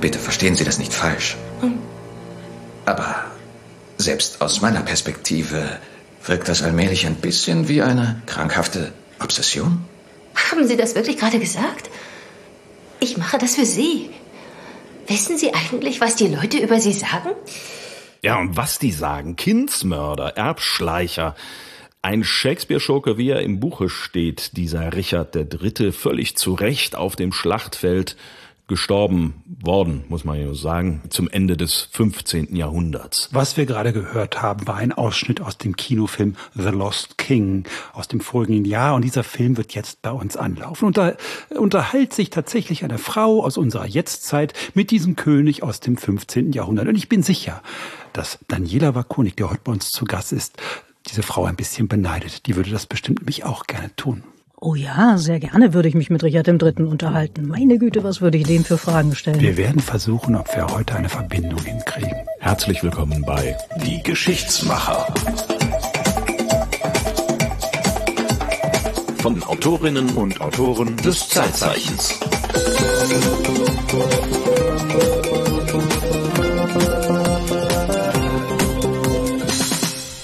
Bitte verstehen Sie das nicht falsch. Aber selbst aus meiner Perspektive wirkt das allmählich ein bisschen wie eine krankhafte Obsession. Haben Sie das wirklich gerade gesagt? Ich mache das für Sie. Wissen Sie eigentlich, was die Leute über Sie sagen? Ja, und was die sagen? Kindsmörder, Erbschleicher. Ein Shakespeare-Schurke, wie er im Buche steht, dieser Richard III., völlig zu Recht auf dem Schlachtfeld gestorben worden, muss man ja sagen, zum Ende des 15. Jahrhunderts. Was wir gerade gehört haben, war ein Ausschnitt aus dem Kinofilm The Lost King aus dem vorigen Jahr und dieser Film wird jetzt bei uns anlaufen. Und da unterhält sich tatsächlich eine Frau aus unserer Jetztzeit mit diesem König aus dem 15. Jahrhundert. Und ich bin sicher, dass Daniela Wakonik, der heute bei uns zu Gast ist, diese Frau ein bisschen beneidet. Die würde das bestimmt mich auch gerne tun. Oh ja, sehr gerne würde ich mich mit Richard III. unterhalten. Meine Güte, was würde ich dem für Fragen stellen? Wir werden versuchen, ob wir heute eine Verbindung hinkriegen. Herzlich willkommen bei Die Geschichtsmacher. Von Autorinnen und Autoren des Zeitzeichens.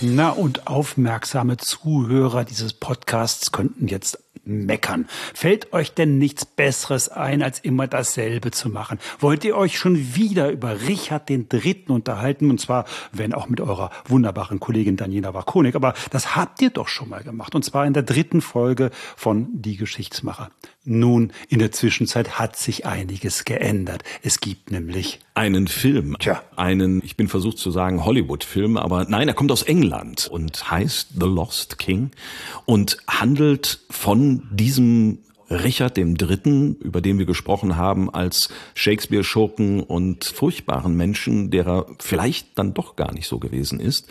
Na und aufmerksame Zuhörer dieses Podcasts könnten jetzt meckern. Fällt euch denn nichts Besseres ein, als immer dasselbe zu machen? Wollt ihr euch schon wieder über Richard den Dritten unterhalten? Und zwar, wenn auch mit eurer wunderbaren Kollegin Daniela Wakonik. Aber das habt ihr doch schon mal gemacht. Und zwar in der dritten Folge von Die Geschichtsmacher. Nun, in der Zwischenzeit hat sich einiges geändert. Es gibt nämlich einen Film. Tja. Einen, ich bin versucht zu sagen Hollywood-Film, aber nein, er kommt aus England und heißt The Lost King und handelt von diesem Richard dem Dritten, über den wir gesprochen haben, als Shakespeare-Schurken und furchtbaren Menschen, der er vielleicht dann doch gar nicht so gewesen ist,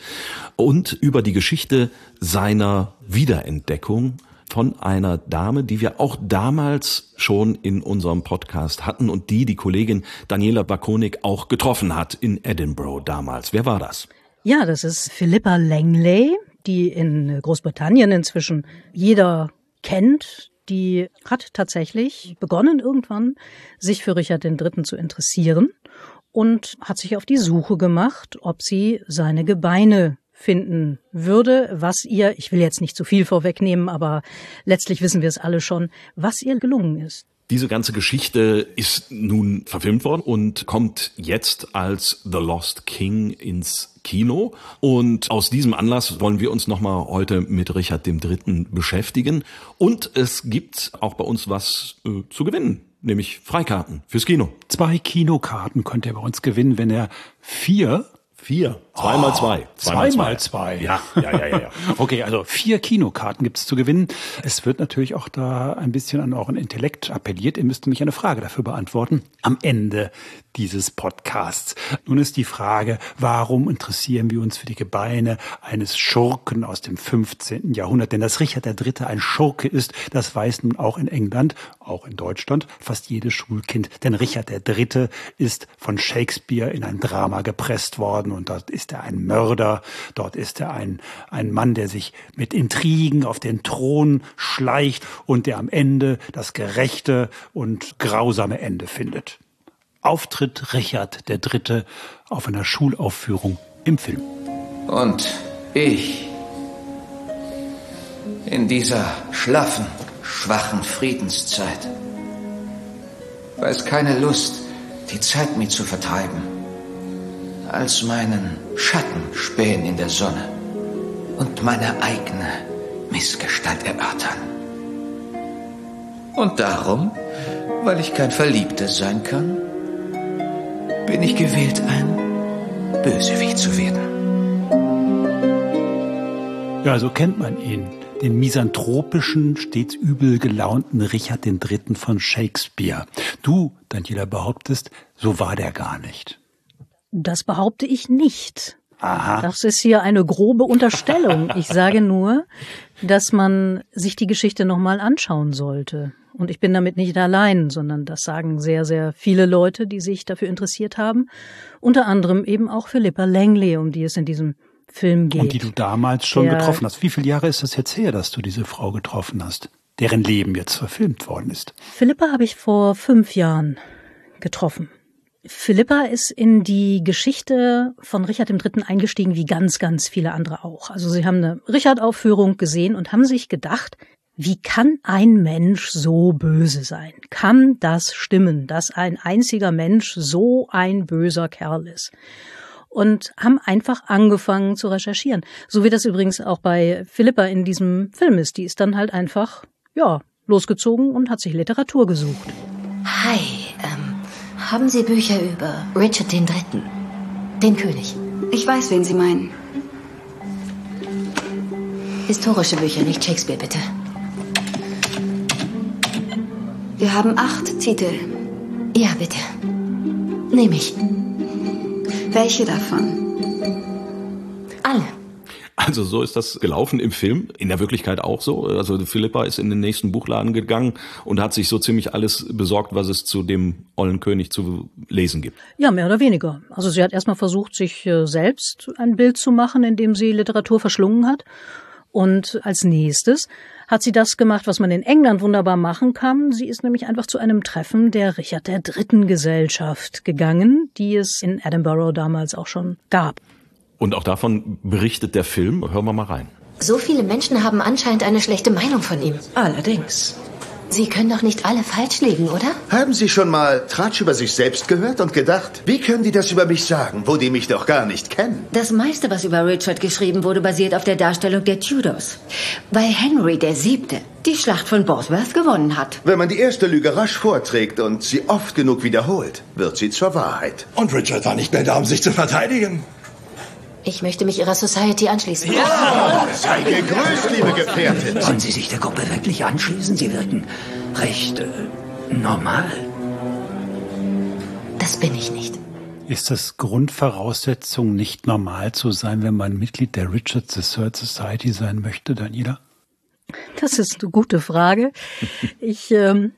und über die Geschichte seiner Wiederentdeckung von einer Dame, die wir auch damals schon in unserem Podcast hatten und die die Kollegin Daniela Bakonik auch getroffen hat in Edinburgh damals. Wer war das? Ja, das ist Philippa Langley, die in Großbritannien inzwischen jeder kennt. Die hat tatsächlich begonnen irgendwann, sich für Richard III. zu interessieren und hat sich auf die Suche gemacht, ob sie seine Gebeine finden würde, was ihr, ich will jetzt nicht zu viel vorwegnehmen, aber letztlich wissen wir es alle schon, was ihr gelungen ist. Diese ganze Geschichte ist nun verfilmt worden und kommt jetzt als The Lost King ins Kino. Und aus diesem Anlass wollen wir uns nochmal heute mit Richard III. beschäftigen. Und es gibt auch bei uns was äh, zu gewinnen, nämlich Freikarten fürs Kino. zwei Kinokarten könnt ihr bei uns gewinnen, wenn er vier Vier. Zweimal Oh, zwei. Zweimal zwei. Ja, ja, ja, ja. ja. Okay, also vier Kinokarten gibt's zu gewinnen. Es wird natürlich auch da ein bisschen an euren Intellekt appelliert. Ihr müsst nämlich eine Frage dafür beantworten am Ende dieses Podcasts. Nun ist die Frage, warum interessieren wir uns für die Gebeine eines Schurken aus dem 15. Jahrhundert? Denn dass Richard III. ein Schurke ist, das weiß nun auch in England, auch in Deutschland, fast jedes Schulkind. Denn Richard III. ist von Shakespeare in ein Drama gepresst worden und dort ist er ein Mörder, dort ist er ein, ein Mann, der sich mit Intrigen auf den Thron schleicht und der am Ende das gerechte und grausame Ende findet. Auftritt Richard III. auf einer Schulaufführung im Film. Und ich in dieser schlaffen, schwachen Friedenszeit weiß keine Lust, die Zeit mit zu vertreiben, als meinen Schatten spähen in der Sonne und meine eigene Missgestalt erörtern. Und darum, weil ich kein Verliebter sein kann, bin ich gewählt, ein Bösewicht zu werden. Ja, so kennt man ihn. Den misanthropischen, stets übel gelaunten Richard III. von Shakespeare. Du, Daniela, behauptest, so war der gar nicht. Das behaupte ich nicht. Aha. Das ist hier eine grobe Unterstellung. Ich sage nur, dass man sich die Geschichte nochmal anschauen sollte. Und ich bin damit nicht allein, sondern das sagen sehr, sehr viele Leute, die sich dafür interessiert haben. Unter anderem eben auch Philippa Langley, um die es in diesem Film geht. Und die du damals schon Der- getroffen hast. Wie viele Jahre ist das jetzt her, dass du diese Frau getroffen hast, deren Leben jetzt verfilmt worden ist? Philippa habe ich vor fünf Jahren getroffen. Philippa ist in die Geschichte von Richard III. eingestiegen, wie ganz, ganz viele andere auch. Also sie haben eine Richard-Aufführung gesehen und haben sich gedacht, wie kann ein Mensch so böse sein? Kann das stimmen, dass ein einziger Mensch so ein böser Kerl ist? Und haben einfach angefangen zu recherchieren. So wie das übrigens auch bei Philippa in diesem Film ist. Die ist dann halt einfach, ja, losgezogen und hat sich Literatur gesucht. Hi, ähm, haben Sie Bücher über Richard III., den König? Ich weiß, wen Sie meinen. Historische Bücher, nicht Shakespeare, bitte. Wir haben acht Titel. Ja, bitte. Nehme ich. Welche davon? Also so ist das gelaufen im Film, in der Wirklichkeit auch so. Also Philippa ist in den nächsten Buchladen gegangen und hat sich so ziemlich alles besorgt, was es zu dem ollen König zu lesen gibt. Ja, mehr oder weniger. Also sie hat erstmal versucht, sich äh, selbst ein Bild zu machen, indem sie Literatur verschlungen hat. Und als nächstes hat sie das gemacht, was man in England wunderbar machen kann. Sie ist nämlich einfach zu einem Treffen der Richard III. Gesellschaft gegangen, die es in Edinburgh damals auch schon gab. Und auch davon berichtet der Film. Hören wir mal rein. So viele Menschen haben anscheinend eine schlechte Meinung von ihm. Allerdings. Sie können doch nicht alle falsch liegen, oder? Haben Sie schon mal Tratsch über sich selbst gehört und gedacht, wie können die das über mich sagen, wo die mich doch gar nicht kennen? Das meiste, was über Richard geschrieben wurde, basiert auf der Darstellung der Tudors. Weil Henry der Siebte die Schlacht von Bosworth gewonnen hat. Wenn man die erste Lüge rasch vorträgt und sie oft genug wiederholt, wird sie zur Wahrheit. Und Richard war nicht mehr da, um sich zu verteidigen. Ich möchte mich Ihrer Society anschließen. Sei gegrüßt, liebe Gefährtin. Wollen Sie sich der Gruppe wirklich anschließen? Sie wirken recht äh, normal. Das bin ich nicht. Ist das Grundvoraussetzung, nicht normal zu sein, wenn man Mitglied der Richard III Society sein möchte, Daniela? Das ist eine gute Frage. Ich ähm,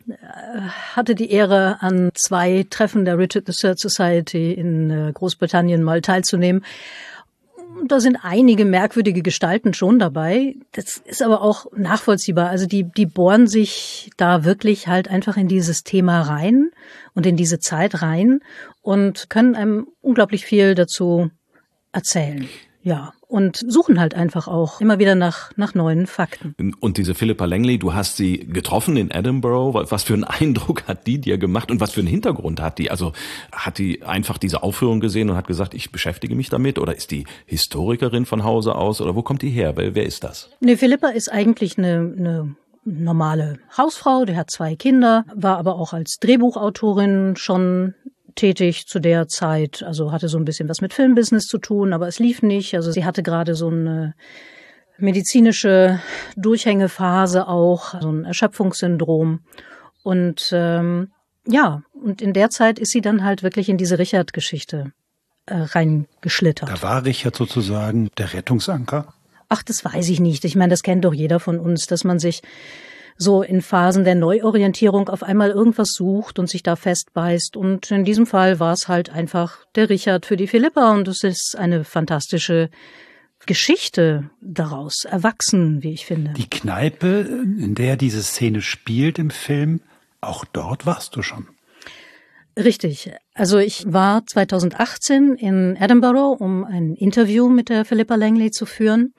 hatte die Ehre, an zwei Treffen der Richard III Society in äh, Großbritannien mal teilzunehmen da sind einige merkwürdige Gestalten schon dabei. Das ist aber auch nachvollziehbar. Also die, die bohren sich da wirklich halt einfach in dieses Thema rein und in diese Zeit rein und können einem unglaublich viel dazu erzählen. Ja, und suchen halt einfach auch immer wieder nach, nach neuen Fakten. Und diese Philippa Langley, du hast sie getroffen in Edinburgh. Was für einen Eindruck hat die dir gemacht und was für einen Hintergrund hat die? Also hat die einfach diese Aufführung gesehen und hat gesagt, ich beschäftige mich damit? Oder ist die Historikerin von Hause aus? Oder wo kommt die her? Wer, wer ist das? Nee, Philippa ist eigentlich eine, eine normale Hausfrau, der hat zwei Kinder, war aber auch als Drehbuchautorin schon tätig zu der Zeit, also hatte so ein bisschen was mit Filmbusiness zu tun, aber es lief nicht. Also sie hatte gerade so eine medizinische Durchhängephase auch, so ein Erschöpfungssyndrom. Und ähm, ja, und in der Zeit ist sie dann halt wirklich in diese Richard-Geschichte äh, reingeschlittert. Da war Richard sozusagen der Rettungsanker? Ach, das weiß ich nicht. Ich meine, das kennt doch jeder von uns, dass man sich so in Phasen der Neuorientierung auf einmal irgendwas sucht und sich da festbeißt. Und in diesem Fall war es halt einfach der Richard für die Philippa und es ist eine fantastische Geschichte daraus erwachsen, wie ich finde. Die Kneipe, in der diese Szene spielt im Film, auch dort warst du schon. Richtig. Also ich war 2018 in Edinburgh, um ein Interview mit der Philippa Langley zu führen.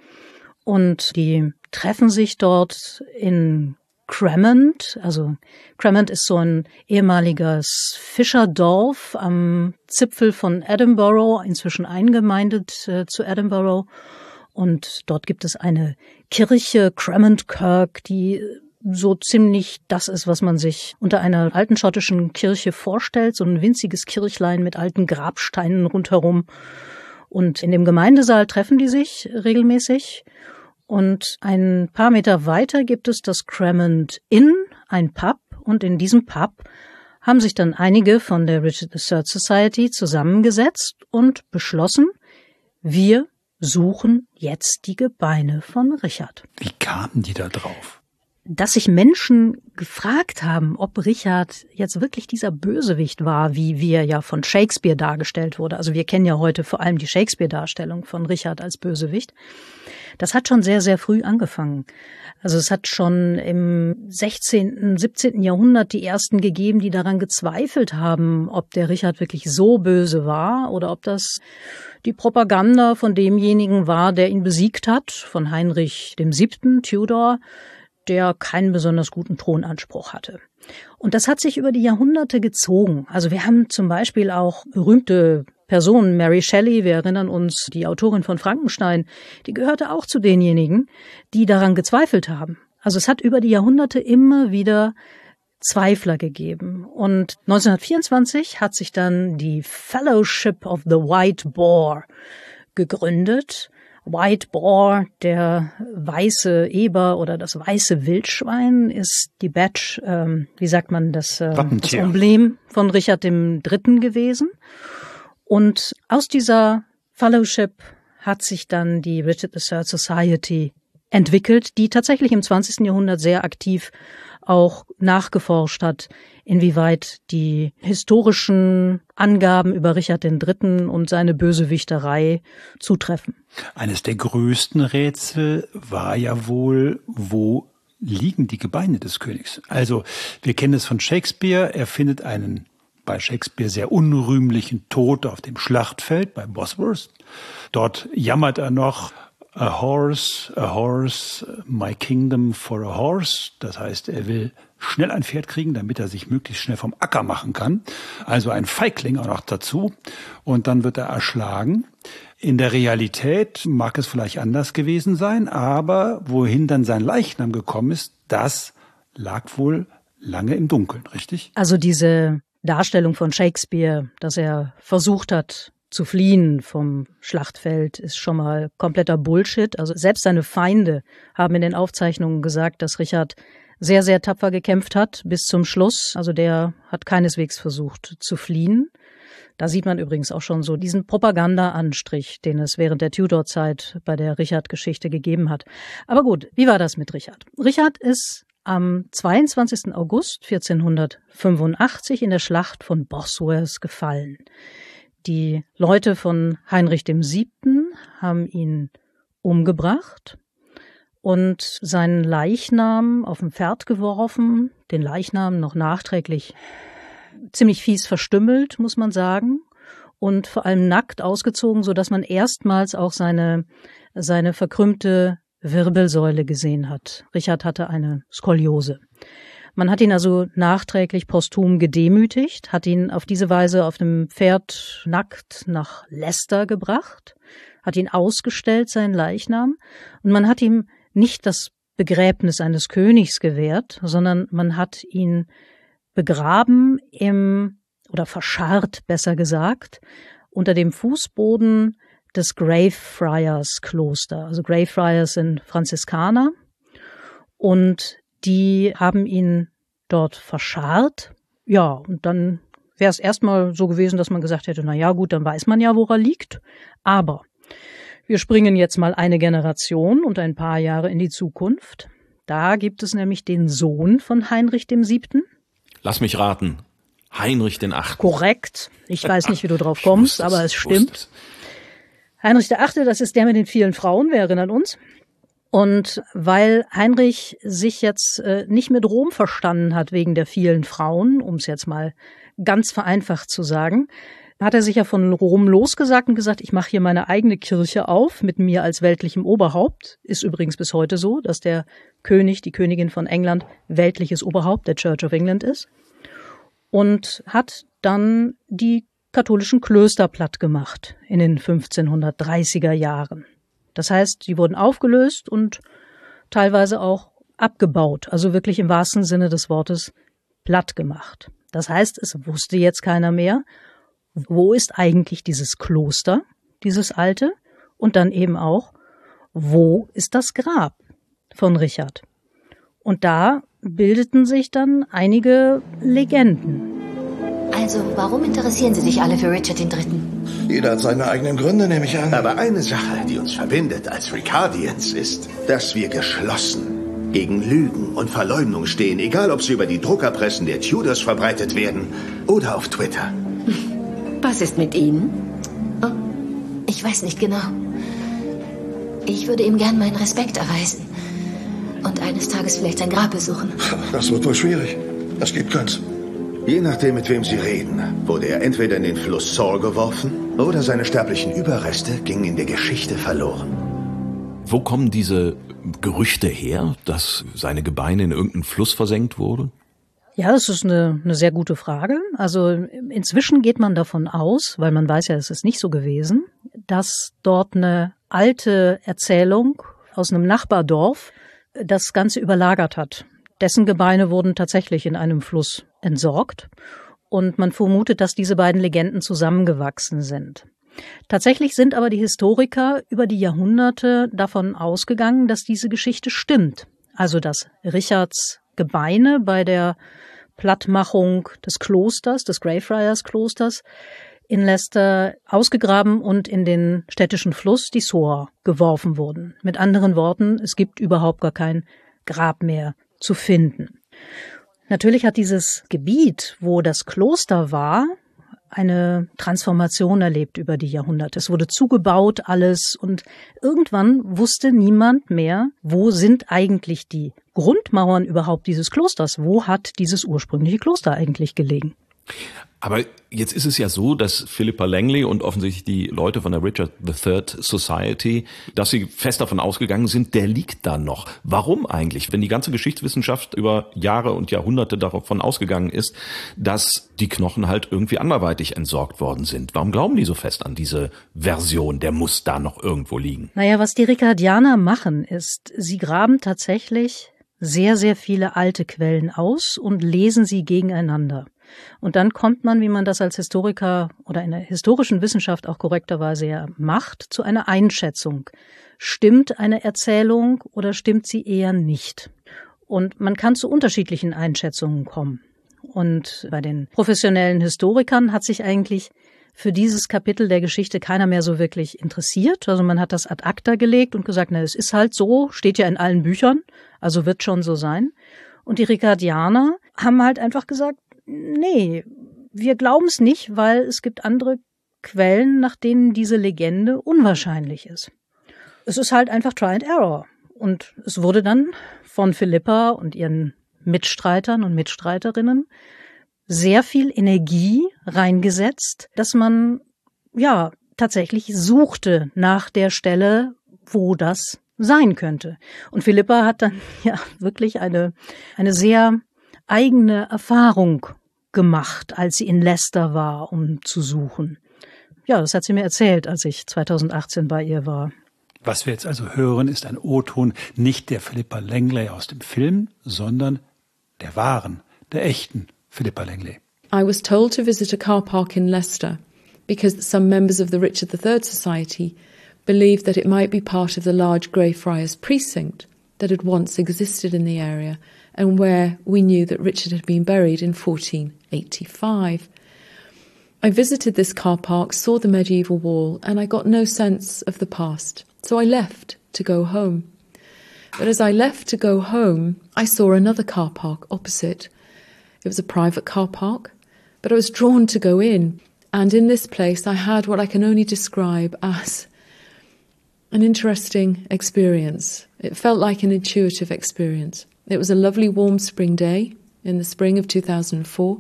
Und die treffen sich dort in Cremont. Also Cremont ist so ein ehemaliges Fischerdorf am Zipfel von Edinburgh, inzwischen eingemeindet äh, zu Edinburgh. Und dort gibt es eine Kirche, Cremont Kirk, die so ziemlich das ist, was man sich unter einer alten schottischen Kirche vorstellt. So ein winziges Kirchlein mit alten Grabsteinen rundherum. Und in dem Gemeindesaal treffen die sich regelmäßig. Und ein paar Meter weiter gibt es das Cremont Inn, ein Pub, und in diesem Pub haben sich dann einige von der Richard III Society zusammengesetzt und beschlossen, wir suchen jetzt die Gebeine von Richard. Wie kamen die da drauf? Dass sich Menschen gefragt haben, ob Richard jetzt wirklich dieser Bösewicht war, wie, er ja von Shakespeare dargestellt wurde. Also wir kennen ja heute vor allem die Shakespeare-Darstellung von Richard als Bösewicht. Das hat schon sehr, sehr früh angefangen. Also es hat schon im 16., 17. Jahrhundert die ersten gegeben, die daran gezweifelt haben, ob der Richard wirklich so böse war oder ob das die Propaganda von demjenigen war, der ihn besiegt hat, von Heinrich dem Siebten, Tudor, der keinen besonders guten Thronanspruch hatte. Und das hat sich über die Jahrhunderte gezogen. Also wir haben zum Beispiel auch berühmte Personen, Mary Shelley, wir erinnern uns, die Autorin von Frankenstein, die gehörte auch zu denjenigen, die daran gezweifelt haben. Also es hat über die Jahrhunderte immer wieder Zweifler gegeben. Und 1924 hat sich dann die Fellowship of the White Boar gegründet. White Boar, der weiße Eber oder das weiße Wildschwein, ist die Badge, ähm, wie sagt man das, äh, das Emblem von Richard III. gewesen. Und aus dieser Fellowship hat sich dann die Richard III Society entwickelt, die tatsächlich im 20. Jahrhundert sehr aktiv auch nachgeforscht hat, inwieweit die historischen Angaben über Richard III. und seine Bösewichterei zutreffen. Eines der größten Rätsel war ja wohl, wo liegen die Gebeine des Königs? Also, wir kennen es von Shakespeare, er findet einen bei Shakespeare sehr unrühmlichen Tod auf dem Schlachtfeld bei Bosworth. Dort jammert er noch, A horse, a horse, my kingdom for a horse. Das heißt, er will schnell ein Pferd kriegen, damit er sich möglichst schnell vom Acker machen kann. Also ein Feigling auch noch dazu. Und dann wird er erschlagen. In der Realität mag es vielleicht anders gewesen sein, aber wohin dann sein Leichnam gekommen ist, das lag wohl lange im Dunkeln, richtig? Also diese Darstellung von Shakespeare, dass er versucht hat zu fliehen vom Schlachtfeld, ist schon mal kompletter Bullshit. Also selbst seine Feinde haben in den Aufzeichnungen gesagt, dass Richard sehr, sehr tapfer gekämpft hat bis zum Schluss. Also der hat keineswegs versucht zu fliehen. Da sieht man übrigens auch schon so diesen Propaganda-Anstrich, den es während der Tudor-Zeit bei der Richard-Geschichte gegeben hat. Aber gut, wie war das mit Richard? Richard ist am 22. August 1485 in der Schlacht von Bosworth gefallen. Die Leute von Heinrich dem Siebten haben ihn umgebracht und seinen Leichnam auf ein Pferd geworfen, den Leichnam noch nachträglich ziemlich fies verstümmelt, muss man sagen, und vor allem nackt ausgezogen, so dass man erstmals auch seine seine verkrümmte Wirbelsäule gesehen hat. Richard hatte eine Skoliose. Man hat ihn also nachträglich posthum gedemütigt, hat ihn auf diese Weise auf dem Pferd nackt nach Leicester gebracht, hat ihn ausgestellt, seinen Leichnam, und man hat ihm nicht das Begräbnis eines Königs gewährt, sondern man hat ihn begraben im, oder verscharrt, besser gesagt, unter dem Fußboden des Greyfriars Kloster. Also Greyfriars sind Franziskaner und die haben ihn dort verscharrt. Ja, und dann wäre es erstmal so gewesen, dass man gesagt hätte, na ja, gut, dann weiß man ja, wo er liegt. Aber wir springen jetzt mal eine Generation und ein paar Jahre in die Zukunft. Da gibt es nämlich den Sohn von Heinrich dem Siebten. Lass mich raten. Heinrich den Achten. Korrekt. Ich weiß nicht, wie du drauf kommst, aber es stimmt. Heinrich der Achte, das ist der mit den vielen Frauen, wir erinnern uns. Und weil Heinrich sich jetzt äh, nicht mit Rom verstanden hat wegen der vielen Frauen, um es jetzt mal ganz vereinfacht zu sagen, hat er sich ja von Rom losgesagt und gesagt, ich mache hier meine eigene Kirche auf mit mir als weltlichem Oberhaupt. Ist übrigens bis heute so, dass der König, die Königin von England weltliches Oberhaupt der Church of England ist. Und hat dann die katholischen Klöster platt gemacht in den 1530er Jahren. Das heißt, die wurden aufgelöst und teilweise auch abgebaut, also wirklich im wahrsten Sinne des Wortes platt gemacht. Das heißt, es wusste jetzt keiner mehr, wo ist eigentlich dieses Kloster, dieses alte, und dann eben auch, wo ist das Grab von Richard. Und da bildeten sich dann einige Legenden. Also, warum interessieren Sie sich alle für Richard III.? Jeder hat seine eigenen Gründe, nehme ich an. Aber eine Sache, die uns verbindet als Ricardians, ist, dass wir geschlossen, gegen Lügen und Verleumdung stehen, egal ob sie über die Druckerpressen der Tudors verbreitet werden oder auf Twitter. Was ist mit Ihnen? Oh, ich weiß nicht genau. Ich würde ihm gern meinen Respekt erweisen. Und eines Tages vielleicht sein Grab besuchen. Das wird wohl schwierig. Es gibt keins. Je nachdem, mit wem Sie reden, wurde er entweder in den Fluss Saul geworfen oder seine sterblichen Überreste gingen in der Geschichte verloren. Wo kommen diese Gerüchte her, dass seine Gebeine in irgendeinen Fluss versenkt wurden? Ja, das ist eine, eine sehr gute Frage. Also inzwischen geht man davon aus, weil man weiß ja, es ist nicht so gewesen, dass dort eine alte Erzählung aus einem Nachbardorf das Ganze überlagert hat. Dessen Gebeine wurden tatsächlich in einem Fluss entsorgt und man vermutet, dass diese beiden Legenden zusammengewachsen sind. Tatsächlich sind aber die Historiker über die Jahrhunderte davon ausgegangen, dass diese Geschichte stimmt. Also dass Richards Gebeine bei der Plattmachung des Klosters, des Greyfriars Klosters, in Leicester ausgegraben und in den städtischen Fluss, die Soar, geworfen wurden. Mit anderen Worten, es gibt überhaupt gar kein Grab mehr zu finden. Natürlich hat dieses Gebiet, wo das Kloster war, eine Transformation erlebt über die Jahrhunderte. Es wurde zugebaut alles und irgendwann wusste niemand mehr, wo sind eigentlich die Grundmauern überhaupt dieses Klosters? Wo hat dieses ursprüngliche Kloster eigentlich gelegen? Aber jetzt ist es ja so, dass Philippa Langley und offensichtlich die Leute von der Richard III Society, dass sie fest davon ausgegangen sind, der liegt da noch. Warum eigentlich? Wenn die ganze Geschichtswissenschaft über Jahre und Jahrhunderte davon ausgegangen ist, dass die Knochen halt irgendwie anderweitig entsorgt worden sind. Warum glauben die so fest an diese Version, der muss da noch irgendwo liegen? Naja, was die Ricardianer machen, ist, sie graben tatsächlich sehr, sehr viele alte Quellen aus und lesen sie gegeneinander. Und dann kommt man, wie man das als Historiker oder in der historischen Wissenschaft auch korrekterweise ja macht, zu einer Einschätzung. Stimmt eine Erzählung oder stimmt sie eher nicht? Und man kann zu unterschiedlichen Einschätzungen kommen. Und bei den professionellen Historikern hat sich eigentlich für dieses Kapitel der Geschichte keiner mehr so wirklich interessiert. Also man hat das ad acta gelegt und gesagt, na, es ist halt so, steht ja in allen Büchern, also wird schon so sein. Und die Ricardianer haben halt einfach gesagt, nee, wir glauben es nicht, weil es gibt andere Quellen, nach denen diese Legende unwahrscheinlich ist. Es ist halt einfach Try and Error. Und es wurde dann von Philippa und ihren Mitstreitern und Mitstreiterinnen sehr viel Energie reingesetzt, dass man ja tatsächlich suchte nach der Stelle, wo das sein könnte. Und Philippa hat dann ja wirklich eine, eine sehr eigene Erfahrung gemacht, als sie in Leicester war, um zu suchen. Ja, das hat sie mir erzählt, als ich 2018 bei ihr war. Was wir jetzt also hören, ist ein O-Ton nicht der Philippa Langley aus dem Film, sondern der wahren, der echten Philippa Langley. I was told to visit a car park in Leicester because some members of the Richard III Society believed that it might be part of the large Greyfriars precinct that had once existed in the area and where we knew that Richard had been buried in 1485. I visited this car park, saw the medieval wall, and I got no sense of the past, so I left to go home. But as I left to go home, I saw another car park opposite. It was a private car park, but I was drawn to go in, and in this place I had what I can only describe as an interesting experience. It felt like an intuitive experience. It was a lovely warm spring day in the spring of 2004,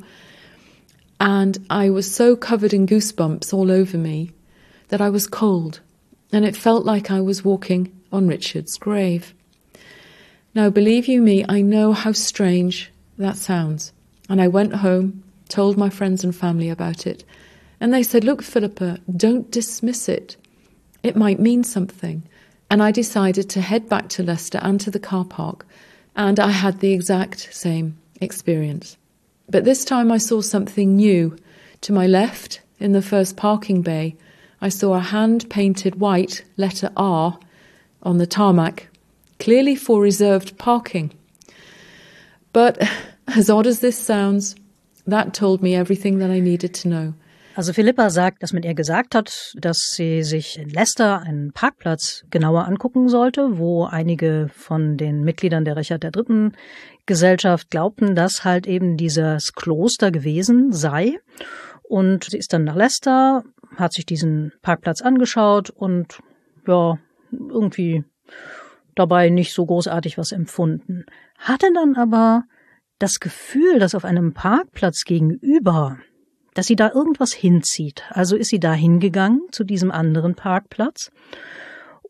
and I was so covered in goosebumps all over me that I was cold, and it felt like I was walking on Richard's grave. Now, believe you me, I know how strange that sounds. And I went home, told my friends and family about it, and they said, Look, Philippa, don't dismiss it. It might mean something. And I decided to head back to Leicester and to the car park and I had the exact same experience. But this time I saw something new. To my left, in the first parking bay, I saw a hand painted white letter R on the tarmac, clearly for reserved parking. But as odd as this sounds, that told me everything that I needed to know. Also Philippa sagt, dass man ihr gesagt hat, dass sie sich in Leicester einen Parkplatz genauer angucken sollte, wo einige von den Mitgliedern der Richard der Dritten Gesellschaft glaubten, dass halt eben dieses Kloster gewesen sei. Und sie ist dann nach Leicester, hat sich diesen Parkplatz angeschaut und ja, irgendwie dabei nicht so großartig was empfunden. Hatte dann aber das Gefühl, dass auf einem Parkplatz gegenüber, dass sie da irgendwas hinzieht. Also ist sie da hingegangen zu diesem anderen Parkplatz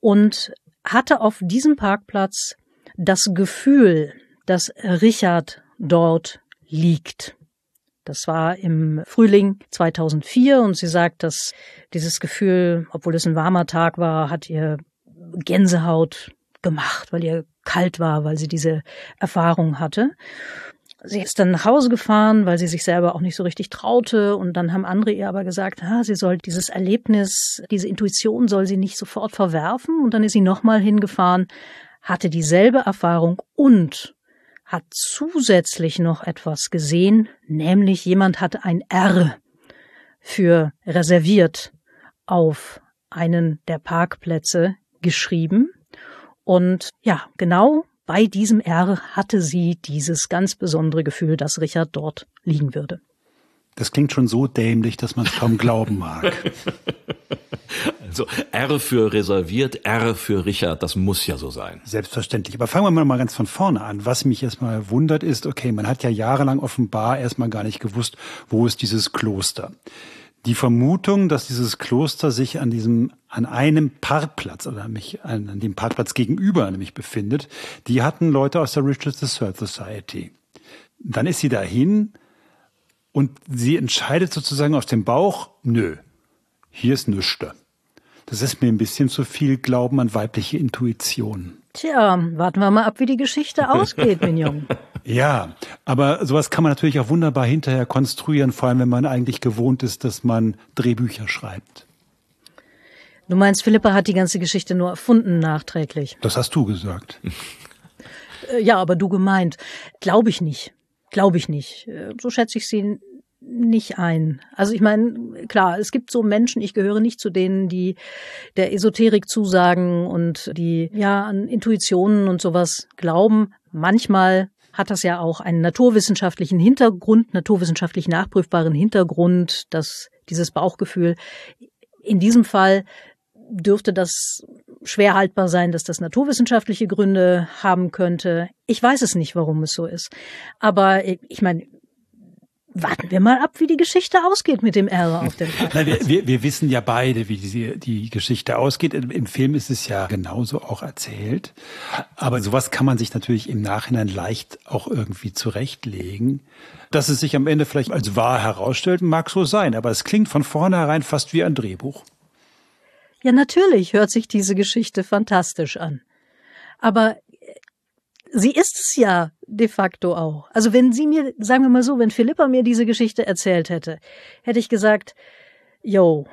und hatte auf diesem Parkplatz das Gefühl, dass Richard dort liegt. Das war im Frühling 2004 und sie sagt, dass dieses Gefühl, obwohl es ein warmer Tag war, hat ihr Gänsehaut gemacht, weil ihr kalt war, weil sie diese Erfahrung hatte. Sie ist dann nach Hause gefahren, weil sie sich selber auch nicht so richtig traute. Und dann haben andere ihr aber gesagt, ah, sie soll dieses Erlebnis, diese Intuition soll sie nicht sofort verwerfen. Und dann ist sie nochmal hingefahren, hatte dieselbe Erfahrung und hat zusätzlich noch etwas gesehen, nämlich jemand hatte ein R für reserviert auf einen der Parkplätze geschrieben. Und ja, genau bei diesem R hatte sie dieses ganz besondere Gefühl, dass Richard dort liegen würde. Das klingt schon so dämlich, dass man es kaum glauben mag. Also R für reserviert, R für Richard, das muss ja so sein. Selbstverständlich. Aber fangen wir mal ganz von vorne an. Was mich erstmal wundert ist, okay, man hat ja jahrelang offenbar erstmal gar nicht gewusst, wo ist dieses Kloster. Die Vermutung, dass dieses Kloster sich an diesem, an einem Parkplatz oder mich an, dem Parkplatz gegenüber nämlich befindet, die hatten Leute aus der Richard III Society. Dann ist sie dahin und sie entscheidet sozusagen aus dem Bauch, nö, hier ist nüchte. Das ist mir ein bisschen zu viel Glauben an weibliche Intuition. Tja, warten wir mal ab, wie die Geschichte ausgeht, Mignon. Ja, aber sowas kann man natürlich auch wunderbar hinterher konstruieren, vor allem wenn man eigentlich gewohnt ist, dass man Drehbücher schreibt. Du meinst, Philippa hat die ganze Geschichte nur erfunden nachträglich. Das hast du gesagt. Äh, ja, aber du gemeint. Glaube ich nicht. Glaube ich nicht. Äh, so schätze ich sie nicht ein. Also ich meine, klar, es gibt so Menschen, ich gehöre nicht zu denen, die der Esoterik zusagen und die ja an Intuitionen und sowas glauben. Manchmal hat das ja auch einen naturwissenschaftlichen Hintergrund, naturwissenschaftlich nachprüfbaren Hintergrund, dass dieses Bauchgefühl. In diesem Fall dürfte das schwer haltbar sein, dass das naturwissenschaftliche Gründe haben könnte. Ich weiß es nicht, warum es so ist. Aber ich meine, warten wir mal ab, wie die Geschichte ausgeht mit dem R auf dem Nein, wir, wir, wir wissen ja beide, wie die, die Geschichte ausgeht. Im Film ist es ja genauso auch erzählt. Aber sowas kann man sich natürlich im Nachhinein leicht auch irgendwie zurechtlegen. Dass es sich am Ende vielleicht als wahr herausstellt, mag so sein. Aber es klingt von vornherein fast wie ein Drehbuch. Ja, natürlich hört sich diese Geschichte fantastisch an. Aber sie ist es ja de facto auch. Also wenn sie mir, sagen wir mal so, wenn Philippa mir diese Geschichte erzählt hätte, hätte ich gesagt, yo,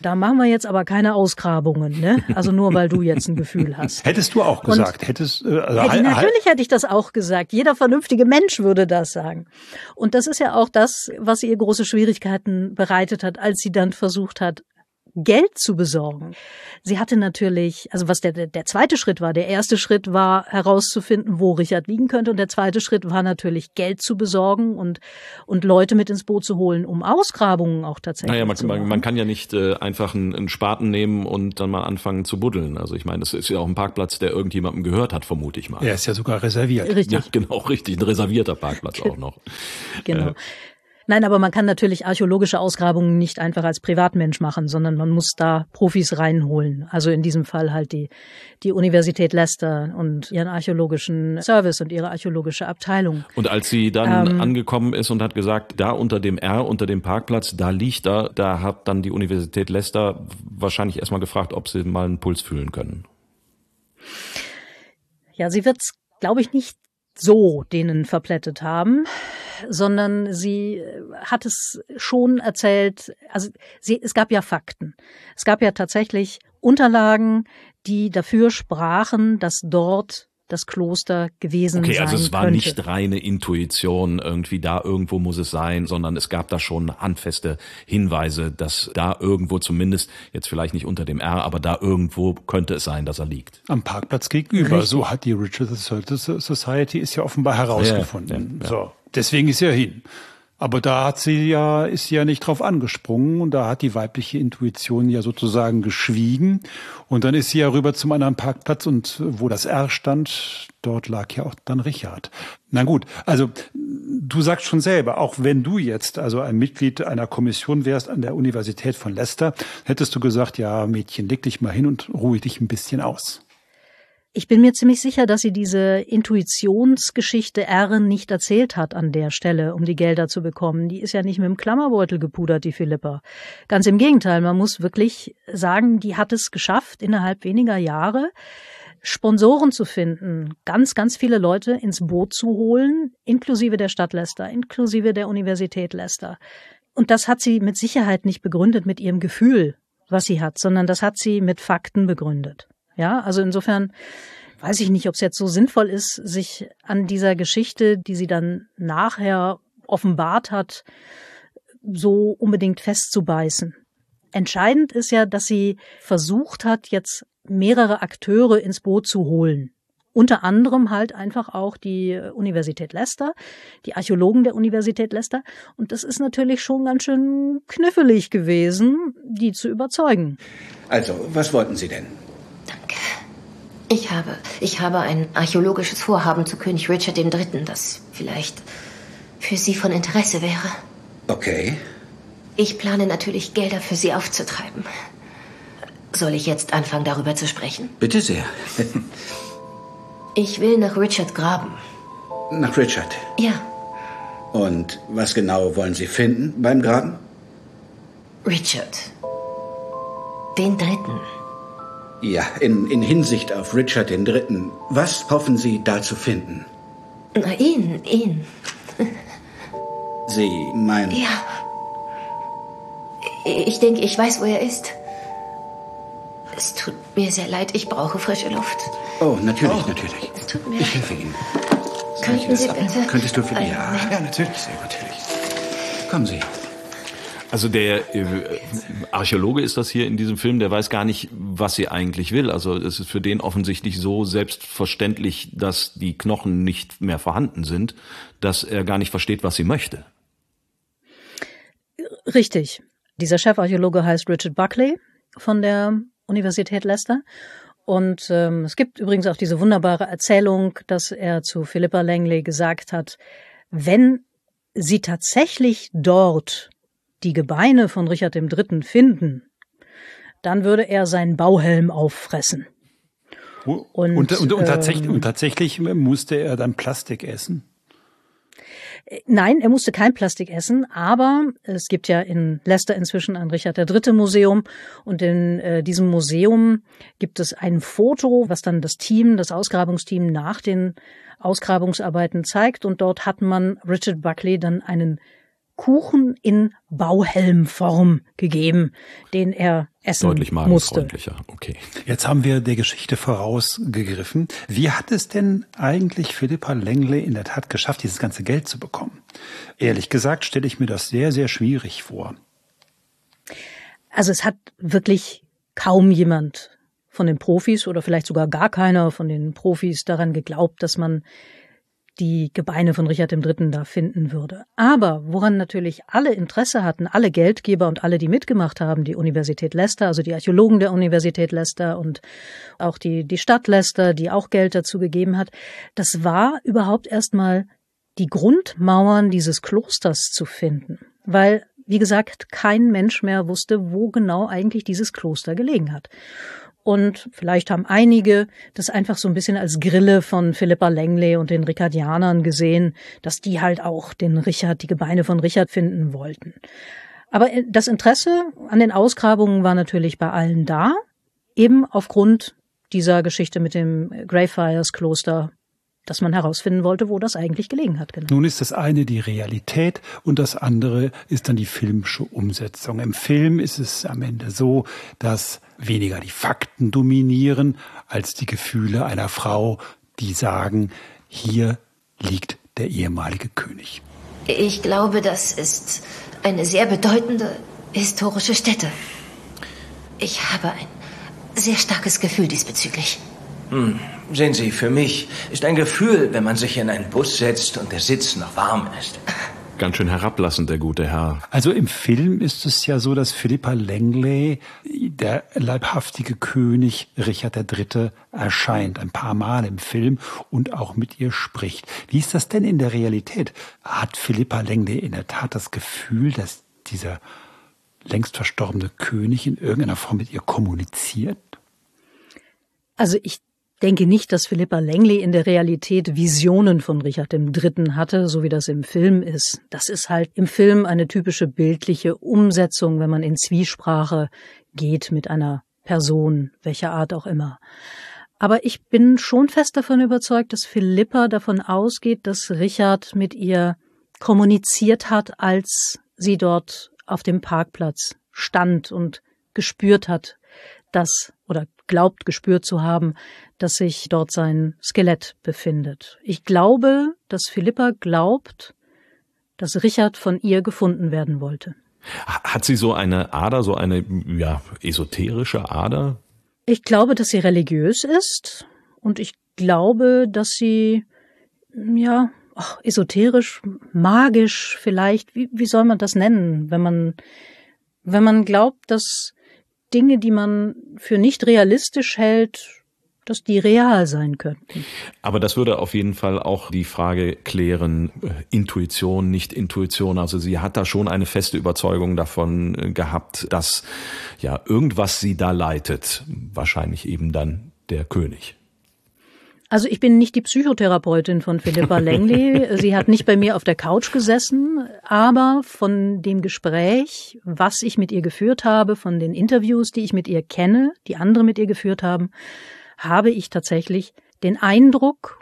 da machen wir jetzt aber keine Ausgrabungen, ne? Also nur weil du jetzt ein Gefühl hast. Hättest du auch gesagt, Und hättest äh, also hätte, natürlich hätte ich das auch gesagt. Jeder vernünftige Mensch würde das sagen. Und das ist ja auch das, was ihr große Schwierigkeiten bereitet hat, als sie dann versucht hat, Geld zu besorgen. Sie hatte natürlich, also was der, der zweite Schritt war, der erste Schritt war herauszufinden, wo Richard liegen könnte und der zweite Schritt war natürlich Geld zu besorgen und, und Leute mit ins Boot zu holen, um Ausgrabungen auch tatsächlich naja, man, zu machen. Man, kann ja nicht äh, einfach einen, einen Spaten nehmen und dann mal anfangen zu buddeln. Also ich meine, das ist ja auch ein Parkplatz, der irgendjemandem gehört hat, vermute ich mal. Er ist ja sogar reserviert. Richtig. Ja, genau, richtig. Ein reservierter Parkplatz auch noch. Genau. Äh, Nein, aber man kann natürlich archäologische Ausgrabungen nicht einfach als Privatmensch machen, sondern man muss da Profis reinholen. Also in diesem Fall halt die, die Universität Leicester und ihren archäologischen Service und ihre archäologische Abteilung. Und als sie dann ähm, angekommen ist und hat gesagt, da unter dem R, unter dem Parkplatz, da liegt er, da hat dann die Universität Leicester wahrscheinlich erstmal gefragt, ob sie mal einen Puls fühlen können. Ja, sie wird's, glaube ich, nicht so denen verplättet haben, sondern sie äh, hat es schon erzählt, also sie, es gab ja Fakten. Es gab ja tatsächlich Unterlagen, die dafür sprachen, dass dort das Kloster gewesen okay, sein also es war könnte. nicht reine Intuition, irgendwie da irgendwo muss es sein, sondern es gab da schon handfeste Hinweise, dass da irgendwo zumindest, jetzt vielleicht nicht unter dem R, aber da irgendwo könnte es sein, dass er liegt. Am Parkplatz gegenüber. Richtig. So hat die Richard Society ist ja offenbar herausgefunden. Ja, ja, ja. So, deswegen ist er hin. Aber da hat sie ja, ist sie ja nicht drauf angesprungen und da hat die weibliche Intuition ja sozusagen geschwiegen. Und dann ist sie ja rüber zum anderen Parkplatz und wo das R stand, dort lag ja auch dann Richard. Na gut, also du sagst schon selber, auch wenn du jetzt also ein Mitglied einer Kommission wärst an der Universität von Leicester, hättest du gesagt, ja Mädchen, leg dich mal hin und ruhe dich ein bisschen aus. Ich bin mir ziemlich sicher, dass sie diese Intuitionsgeschichte R nicht erzählt hat an der Stelle, um die Gelder zu bekommen. Die ist ja nicht mit dem Klammerbeutel gepudert, die Philippa. Ganz im Gegenteil, man muss wirklich sagen, die hat es geschafft, innerhalb weniger Jahre Sponsoren zu finden, ganz, ganz viele Leute ins Boot zu holen, inklusive der Stadt Leicester, inklusive der Universität Leicester. Und das hat sie mit Sicherheit nicht begründet mit ihrem Gefühl, was sie hat, sondern das hat sie mit Fakten begründet. Ja, also insofern weiß ich nicht, ob es jetzt so sinnvoll ist, sich an dieser Geschichte, die sie dann nachher offenbart hat, so unbedingt festzubeißen. Entscheidend ist ja, dass sie versucht hat, jetzt mehrere Akteure ins Boot zu holen. Unter anderem halt einfach auch die Universität Leicester, die Archäologen der Universität Leicester. Und das ist natürlich schon ganz schön knifflig gewesen, die zu überzeugen. Also, was wollten Sie denn? Ich habe, ich habe ein archäologisches Vorhaben zu König Richard III., das vielleicht für Sie von Interesse wäre. Okay. Ich plane natürlich, Gelder für Sie aufzutreiben. Soll ich jetzt anfangen, darüber zu sprechen? Bitte sehr. Ich will nach Richard graben. Nach Richard. Ja, Und was genau wollen Sie finden beim Graben? Richard. Den Dritten. Ja, in, in Hinsicht auf Richard III. Was hoffen Sie da zu finden? Na, ihn, ihn. Sie meinen. Ja. Ich denke, ich weiß, wo er ist. Es tut mir sehr leid, ich brauche frische Luft. Oh, natürlich, natürlich. Es tut mir Ich helfe Ihnen. Könnten Sie bitte... Könntest du für Einen Ja, ja, natürlich, sehr natürlich. Kommen Sie. Also der äh, Archäologe ist das hier in diesem Film, der weiß gar nicht, was sie eigentlich will. Also es ist für den offensichtlich so selbstverständlich, dass die Knochen nicht mehr vorhanden sind, dass er gar nicht versteht, was sie möchte. Richtig. Dieser Chefarchäologe heißt Richard Buckley von der Universität Leicester. Und ähm, es gibt übrigens auch diese wunderbare Erzählung, dass er zu Philippa Langley gesagt hat, wenn sie tatsächlich dort die Gebeine von Richard III. finden, dann würde er seinen Bauhelm auffressen. Und, Und, und, und, tatsächlich, ähm, und tatsächlich musste er dann Plastik essen. Nein, er musste kein Plastik essen, aber es gibt ja in Leicester inzwischen ein Richard III. Museum und in äh, diesem Museum gibt es ein Foto, was dann das Team, das Ausgrabungsteam nach den Ausgrabungsarbeiten zeigt und dort hat man Richard Buckley dann einen Kuchen in Bauhelmform gegeben, den er essen Deutlich musste. Okay. Jetzt haben wir der Geschichte vorausgegriffen. Wie hat es denn eigentlich Philippa Langley in der Tat geschafft, dieses ganze Geld zu bekommen? Ehrlich gesagt stelle ich mir das sehr, sehr schwierig vor. Also es hat wirklich kaum jemand von den Profis oder vielleicht sogar gar keiner von den Profis daran geglaubt, dass man die Gebeine von Richard III. da finden würde. Aber woran natürlich alle Interesse hatten, alle Geldgeber und alle, die mitgemacht haben, die Universität Leicester, also die Archäologen der Universität Leicester und auch die, die Stadt Leicester, die auch Geld dazu gegeben hat, das war überhaupt erstmal die Grundmauern dieses Klosters zu finden. Weil, wie gesagt, kein Mensch mehr wusste, wo genau eigentlich dieses Kloster gelegen hat. Und vielleicht haben einige das einfach so ein bisschen als Grille von Philippa Langley und den Ricardianern gesehen, dass die halt auch den Richard, die Gebeine von Richard finden wollten. Aber das Interesse an den Ausgrabungen war natürlich bei allen da, eben aufgrund dieser Geschichte mit dem Greyfriars Kloster, dass man herausfinden wollte, wo das eigentlich gelegen hat. Genau. Nun ist das eine die Realität und das andere ist dann die filmische Umsetzung. Im Film ist es am Ende so, dass weniger die Fakten dominieren als die Gefühle einer Frau, die sagen, hier liegt der ehemalige König. Ich glaube, das ist eine sehr bedeutende historische Stätte. Ich habe ein sehr starkes Gefühl diesbezüglich. Hm. Sehen Sie, für mich ist ein Gefühl, wenn man sich in einen Bus setzt und der Sitz noch warm ist. Ganz schön herablassend, der gute Herr. Also im Film ist es ja so, dass Philippa Langley, der leibhaftige König Richard III., erscheint. Ein paar Mal im Film und auch mit ihr spricht. Wie ist das denn in der Realität? Hat Philippa Langley in der Tat das Gefühl, dass dieser längst verstorbene König in irgendeiner Form mit ihr kommuniziert? Also ich denke nicht, dass Philippa Langley in der Realität Visionen von Richard III. hatte, so wie das im Film ist. Das ist halt im Film eine typische bildliche Umsetzung, wenn man in Zwiesprache geht mit einer Person, welcher Art auch immer. Aber ich bin schon fest davon überzeugt, dass Philippa davon ausgeht, dass Richard mit ihr kommuniziert hat, als sie dort auf dem Parkplatz stand und gespürt hat, dass glaubt gespürt zu haben, dass sich dort sein Skelett befindet. Ich glaube, dass Philippa glaubt, dass Richard von ihr gefunden werden wollte. Hat sie so eine Ader, so eine ja, esoterische Ader? Ich glaube, dass sie religiös ist und ich glaube, dass sie ja ach, esoterisch, magisch vielleicht, wie, wie soll man das nennen, wenn man wenn man glaubt, dass Dinge, die man für nicht realistisch hält, dass die real sein könnten. Aber das würde auf jeden Fall auch die Frage klären, äh, Intuition, nicht Intuition. Also sie hat da schon eine feste Überzeugung davon äh, gehabt, dass ja irgendwas sie da leitet, wahrscheinlich eben dann der König. Also ich bin nicht die Psychotherapeutin von Philippa Langley. Sie hat nicht bei mir auf der Couch gesessen, aber von dem Gespräch, was ich mit ihr geführt habe, von den Interviews, die ich mit ihr kenne, die andere mit ihr geführt haben, habe ich tatsächlich den Eindruck,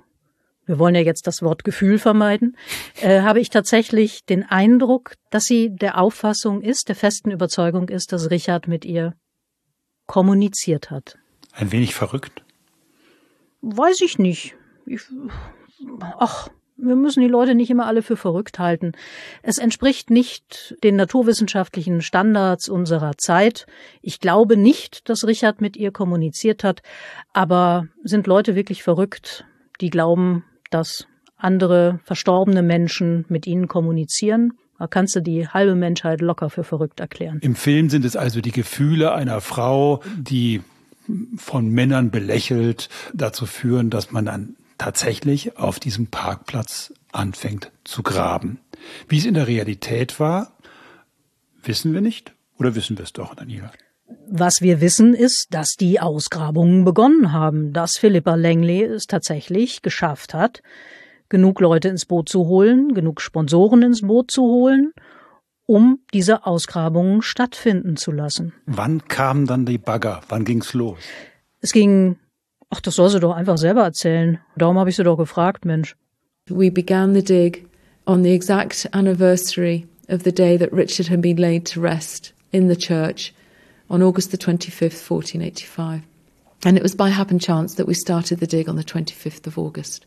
wir wollen ja jetzt das Wort Gefühl vermeiden, äh, habe ich tatsächlich den Eindruck, dass sie der Auffassung ist, der festen Überzeugung ist, dass Richard mit ihr kommuniziert hat. Ein wenig verrückt? Weiß ich nicht. Ich, ach, wir müssen die Leute nicht immer alle für verrückt halten. Es entspricht nicht den naturwissenschaftlichen Standards unserer Zeit. Ich glaube nicht, dass Richard mit ihr kommuniziert hat, aber sind Leute wirklich verrückt, die glauben, dass andere verstorbene Menschen mit ihnen kommunizieren? Da kannst du die halbe Menschheit locker für verrückt erklären. Im Film sind es also die Gefühle einer Frau, die von Männern belächelt, dazu führen, dass man dann tatsächlich auf diesem Parkplatz anfängt zu graben. Wie es in der Realität war, wissen wir nicht oder wissen wir es doch, Daniela? Was wir wissen ist, dass die Ausgrabungen begonnen haben, dass Philippa Langley es tatsächlich geschafft hat, genug Leute ins Boot zu holen, genug Sponsoren ins Boot zu holen um diese Ausgrabungen stattfinden zu lassen. Wann kamen dann die Bagger? Wann ging's los? Es ging, ach, das soll sie doch einfach selber erzählen. Darum habe ich sie doch gefragt, Mensch. We began the dig on the exact anniversary of the day that Richard had been laid to rest in the church on August the 25th, 1485. And it was by happen chance that we started the dig on the 25th of August.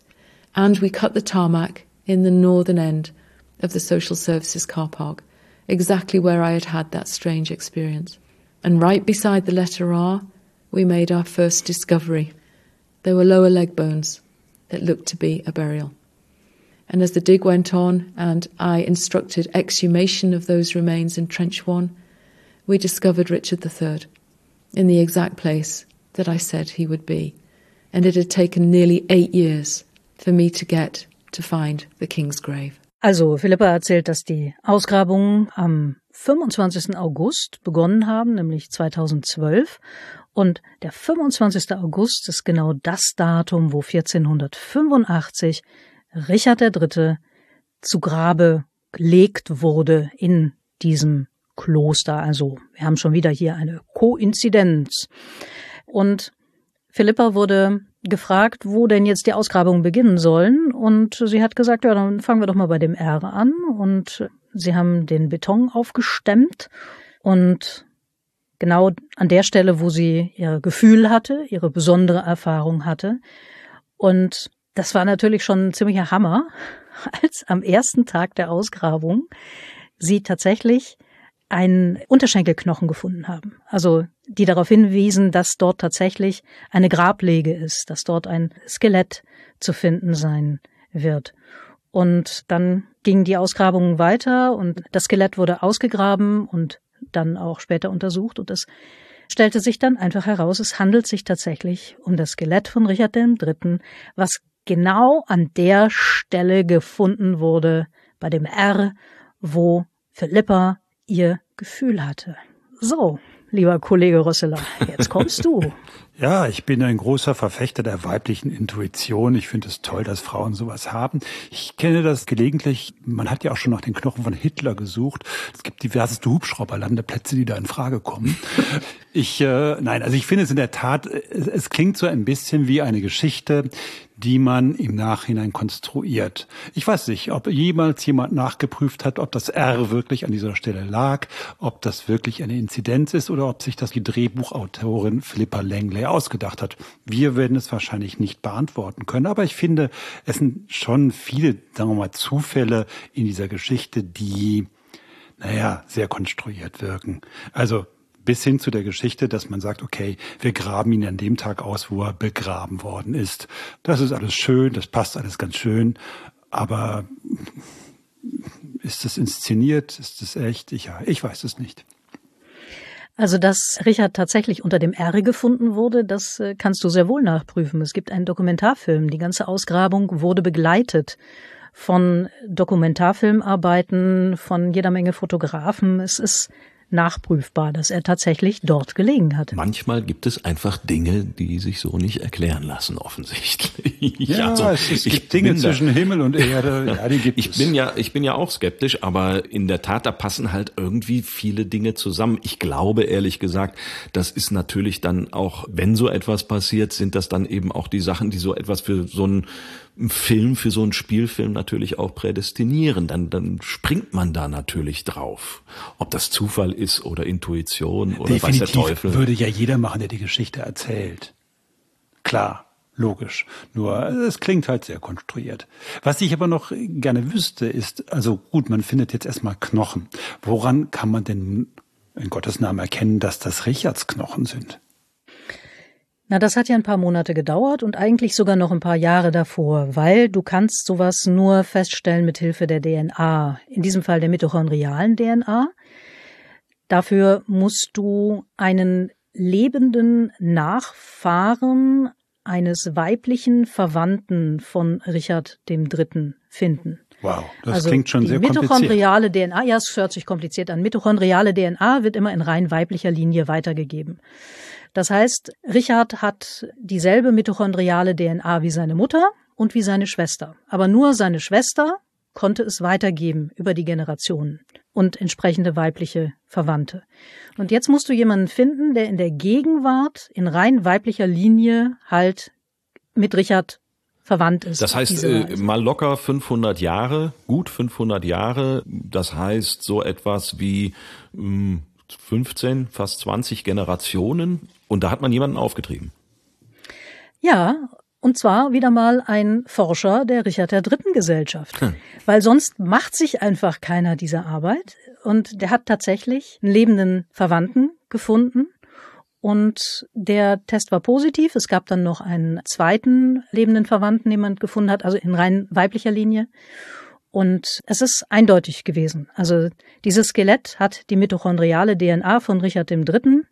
And we cut the tarmac in the northern end of the social services car park exactly where I had had that strange experience. And right beside the letter R, we made our first discovery. There were lower leg bones that looked to be a burial. And as the dig went on and I instructed exhumation of those remains in Trench 1, we discovered Richard III in the exact place that I said he would be. And it had taken nearly eight years for me to get to find the king's grave. Also, Philippa erzählt, dass die Ausgrabungen am 25. August begonnen haben, nämlich 2012. Und der 25. August ist genau das Datum, wo 1485 Richard III. zu Grabe gelegt wurde in diesem Kloster. Also, wir haben schon wieder hier eine Koinzidenz. Und Philippa wurde gefragt, wo denn jetzt die Ausgrabungen beginnen sollen. Und sie hat gesagt, ja, dann fangen wir doch mal bei dem R an. Und sie haben den Beton aufgestemmt und genau an der Stelle, wo sie ihr Gefühl hatte, ihre besondere Erfahrung hatte. Und Das war natürlich schon ein ziemlicher Hammer, als am ersten Tag der Ausgrabung sie tatsächlich einen Unterschenkelknochen gefunden haben. Also die darauf hinwiesen, dass dort tatsächlich eine Grablege ist, dass dort ein Skelett zu finden sein wird. Und dann gingen die Ausgrabungen weiter und das Skelett wurde ausgegraben und dann auch später untersucht und es stellte sich dann einfach heraus, es handelt sich tatsächlich um das Skelett von Richard III., was genau an der Stelle gefunden wurde, bei dem R, wo Philippa ihr Gefühl hatte. So, lieber Kollege Rösseler, jetzt kommst du. Ja, ich bin ein großer Verfechter der weiblichen Intuition. Ich finde es toll, dass Frauen sowas haben. Ich kenne das gelegentlich. Man hat ja auch schon nach den Knochen von Hitler gesucht. Es gibt diverseste Hubschrauberlandeplätze, die da in Frage kommen. Ich, äh, nein, also ich finde es in der Tat, es, es klingt so ein bisschen wie eine Geschichte, die man im Nachhinein konstruiert. Ich weiß nicht, ob jemals jemand nachgeprüft hat, ob das R wirklich an dieser Stelle lag, ob das wirklich eine Inzidenz ist oder ob sich das die Drehbuchautorin Philippa Langley ausgedacht hat. Wir werden es wahrscheinlich nicht beantworten können, aber ich finde, es sind schon viele, sagen wir mal, Zufälle in dieser Geschichte, die naja, sehr konstruiert wirken. Also bis hin zu der Geschichte, dass man sagt, okay, wir graben ihn an dem Tag aus, wo er begraben worden ist. Das ist alles schön, das passt alles ganz schön, aber ist das inszeniert? Ist das echt? Ich, ich weiß es nicht. Also, dass Richard tatsächlich unter dem R gefunden wurde, das äh, kannst du sehr wohl nachprüfen. Es gibt einen Dokumentarfilm. Die ganze Ausgrabung wurde begleitet von Dokumentarfilmarbeiten, von jeder Menge Fotografen. Es ist nachprüfbar, dass er tatsächlich dort gelegen hat. Manchmal gibt es einfach Dinge, die sich so nicht erklären lassen, offensichtlich. Ja, also, es, es gibt Dinge zwischen Himmel und Erde. Ja, die gibt ich es. bin ja, ich bin ja auch skeptisch, aber in der Tat, da passen halt irgendwie viele Dinge zusammen. Ich glaube ehrlich gesagt, das ist natürlich dann auch, wenn so etwas passiert, sind das dann eben auch die Sachen, die so etwas für so ein Film, für so einen Spielfilm natürlich auch prädestinieren. Dann, dann springt man da natürlich drauf. Ob das Zufall ist oder Intuition oder Definitiv weiß der Teufel. würde ja jeder machen, der die Geschichte erzählt. Klar, logisch. Nur es klingt halt sehr konstruiert. Was ich aber noch gerne wüsste, ist, also gut, man findet jetzt erstmal Knochen. Woran kann man denn in Gottes Namen erkennen, dass das Richards Knochen sind? Na, das hat ja ein paar Monate gedauert und eigentlich sogar noch ein paar Jahre davor, weil du kannst sowas nur feststellen mit Hilfe der DNA, in diesem Fall der mitochondrialen DNA. Dafür musst du einen lebenden Nachfahren eines weiblichen Verwandten von Richard III. finden. Wow, das also klingt schon die sehr kompliziert. mitochondriale DNA, ja, es hört sich kompliziert an. Mitochondriale DNA wird immer in rein weiblicher Linie weitergegeben. Das heißt, Richard hat dieselbe mitochondriale DNA wie seine Mutter und wie seine Schwester. Aber nur seine Schwester konnte es weitergeben über die Generationen und entsprechende weibliche Verwandte. Und jetzt musst du jemanden finden, der in der Gegenwart in rein weiblicher Linie halt mit Richard verwandt ist. Das heißt, äh, mal locker 500 Jahre, gut 500 Jahre. Das heißt, so etwas wie mh, 15, fast 20 Generationen. Und da hat man jemanden aufgetrieben. Ja, und zwar wieder mal ein Forscher der Richard III. Gesellschaft. Hm. Weil sonst macht sich einfach keiner dieser Arbeit. Und der hat tatsächlich einen lebenden Verwandten gefunden. Und der Test war positiv. Es gab dann noch einen zweiten lebenden Verwandten, den man gefunden hat, also in rein weiblicher Linie. Und es ist eindeutig gewesen. Also dieses Skelett hat die mitochondriale DNA von Richard III.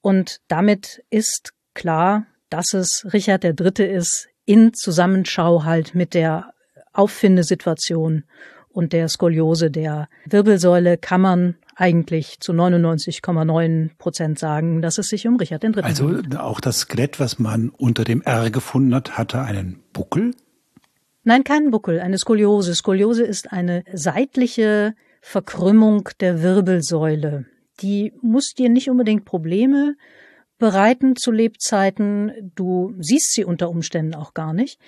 Und damit ist klar, dass es Richard III. ist, in Zusammenschau halt mit der Auffindesituation und der Skoliose der Wirbelsäule kann man eigentlich zu 99,9 Prozent sagen, dass es sich um Richard III. Also handelt. auch das Skelett, was man unter dem R gefunden hat, hatte einen Buckel? Nein, keinen Buckel, eine Skoliose. Skoliose ist eine seitliche Verkrümmung der Wirbelsäule. Die muss dir nicht unbedingt Probleme bereiten zu Lebzeiten. Du siehst sie unter Umständen auch gar nicht.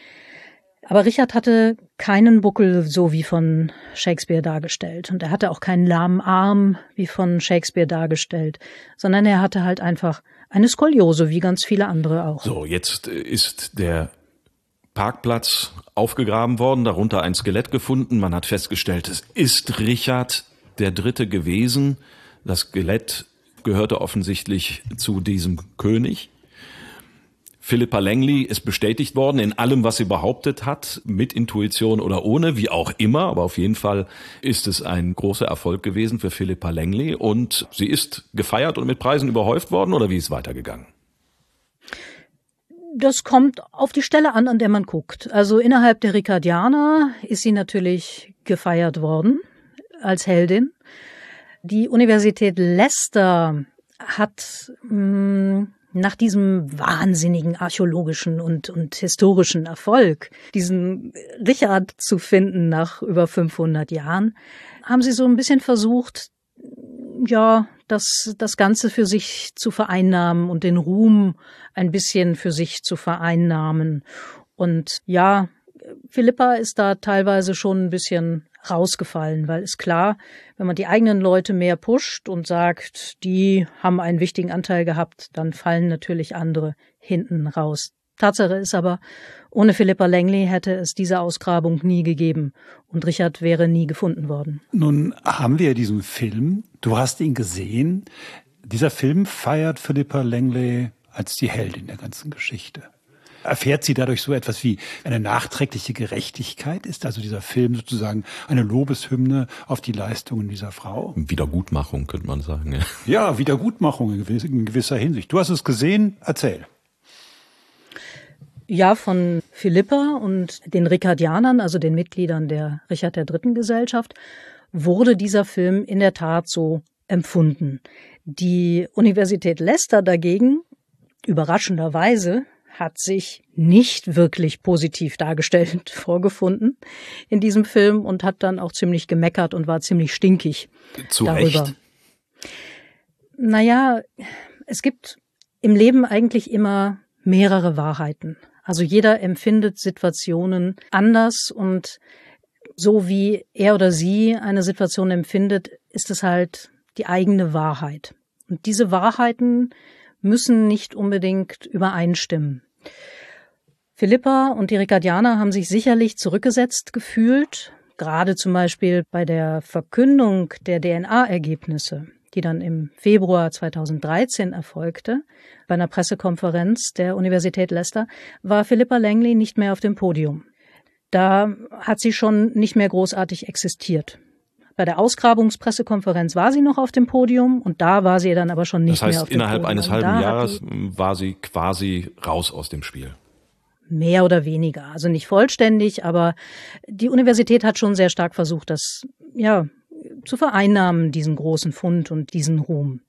Aber Richard hatte keinen Buckel, so wie von Shakespeare dargestellt. Und er hatte auch keinen lahmen Arm, wie von Shakespeare dargestellt, sondern er hatte halt einfach eine Skoliose, wie ganz viele andere auch. So, jetzt ist der Parkplatz aufgegraben worden, darunter ein Skelett gefunden. Man hat festgestellt, es ist Richard der Dritte gewesen. Das Skelett gehörte offensichtlich zu diesem König. Philippa Langley ist bestätigt worden in allem, was sie behauptet hat, mit Intuition oder ohne, wie auch immer. Aber auf jeden Fall ist es ein großer Erfolg gewesen für Philippa Langley und sie ist gefeiert und mit Preisen überhäuft worden oder wie ist es weitergegangen? Das kommt auf die Stelle an, an der man guckt. Also innerhalb der Ricardianer ist sie natürlich gefeiert worden als Heldin. Die Universität Leicester hat mh, hm, nach diesem wahnsinnigen archäologischen und, und historischen Erfolg, diesen Richard zu finden nach über 500 Jahren, haben sie so ein bisschen versucht, ja, das, das Ganze für sich zu vereinnahmen und den Ruhm ein bisschen für sich zu vereinnahmen. Und ja, Philippa ist da teilweise schon ein bisschen rausgefallen, weil ist klar, wenn man die eigenen Leute mehr pusht und sagt, die haben einen wichtigen Anteil gehabt, dann fallen natürlich andere hinten raus. Tatsache ist aber, ohne Philippa Langley hätte es diese Ausgrabung nie gegeben und Richard wäre nie gefunden worden. Nun haben wir diesen Film, du hast ihn gesehen. Dieser Film feiert Philippa Langley als die Heldin der ganzen Geschichte. Erfährt sie dadurch so etwas wie eine nachträgliche Gerechtigkeit? Ist also dieser Film sozusagen eine Lobeshymne auf die Leistungen dieser Frau? Wiedergutmachung könnte man sagen. Ja, ja Wiedergutmachung in gewisser Hinsicht. Du hast es gesehen, erzähl. Ja, von Philippa und den Ricardianern, also den Mitgliedern der Richard III. Gesellschaft, wurde dieser Film in der Tat so empfunden. Die Universität Leicester dagegen, überraschenderweise, hat sich nicht wirklich positiv dargestellt vorgefunden in diesem Film und hat dann auch ziemlich gemeckert und war ziemlich stinkig Zu darüber. Recht. Naja, es gibt im Leben eigentlich immer mehrere Wahrheiten. Also jeder empfindet Situationen anders und so wie er oder sie eine Situation empfindet, ist es halt die eigene Wahrheit. Und diese Wahrheiten müssen nicht unbedingt übereinstimmen. Philippa und die Ricardianer haben sich sicherlich zurückgesetzt gefühlt, gerade zum Beispiel bei der Verkündung der DNA-Ergebnisse, die dann im Februar 2013 erfolgte, bei einer Pressekonferenz der Universität Leicester, war Philippa Langley nicht mehr auf dem Podium. Da hat sie schon nicht mehr großartig existiert. Bei der Ausgrabungspressekonferenz war sie noch auf dem Podium und da war sie dann aber schon nicht das heißt, mehr auf dem innerhalb Podium. eines Und da halben Jahres war sie quasi raus aus dem Spiel. Mehr oder weniger. Also nicht vollständig, aber die Universität hat schon sehr stark versucht, das, ja, zu vereinnahmen, diesen großen Fund und diesen Ruhm.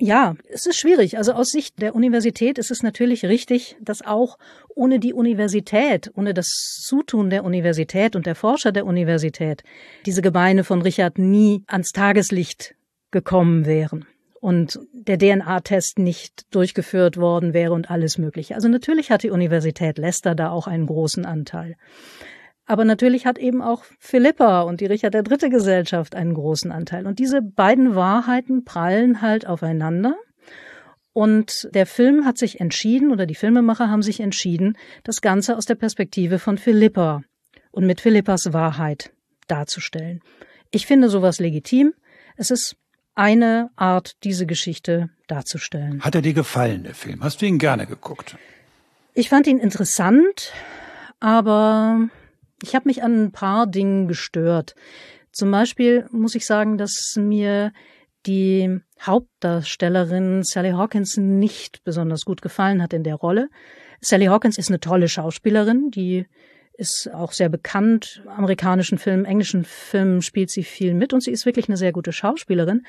Ja, es ist schwierig. Also aus Sicht der Universität ist es natürlich richtig, dass auch ohne die Universität, ohne das Zutun der Universität und der Forscher der Universität diese Gebeine von Richard nie ans Tageslicht gekommen wären und der DNA-Test nicht durchgeführt worden wäre und alles Mögliche. Also natürlich hat die Universität Leicester da auch einen großen Anteil. Aber natürlich hat eben auch Philippa und die Richard III. Gesellschaft einen großen Anteil. Und diese beiden Wahrheiten prallen halt aufeinander. Und der Film hat sich entschieden, oder die Filmemacher haben sich entschieden, das Ganze aus der Perspektive von Philippa und mit Philippas Wahrheit darzustellen. Ich finde sowas legitim. Es ist eine Art, diese Geschichte darzustellen. Hat er dir gefallen, der Film? Hast du ihn gerne geguckt? Ich fand ihn interessant, aber ich habe mich an ein paar Dingen gestört. Zum Beispiel muss ich sagen, dass mir die Hauptdarstellerin Sally Hawkins nicht besonders gut gefallen hat in der Rolle. Sally Hawkins ist eine tolle Schauspielerin, die ist auch sehr bekannt. Amerikanischen Filmen, englischen Filmen spielt sie viel mit und sie ist wirklich eine sehr gute Schauspielerin.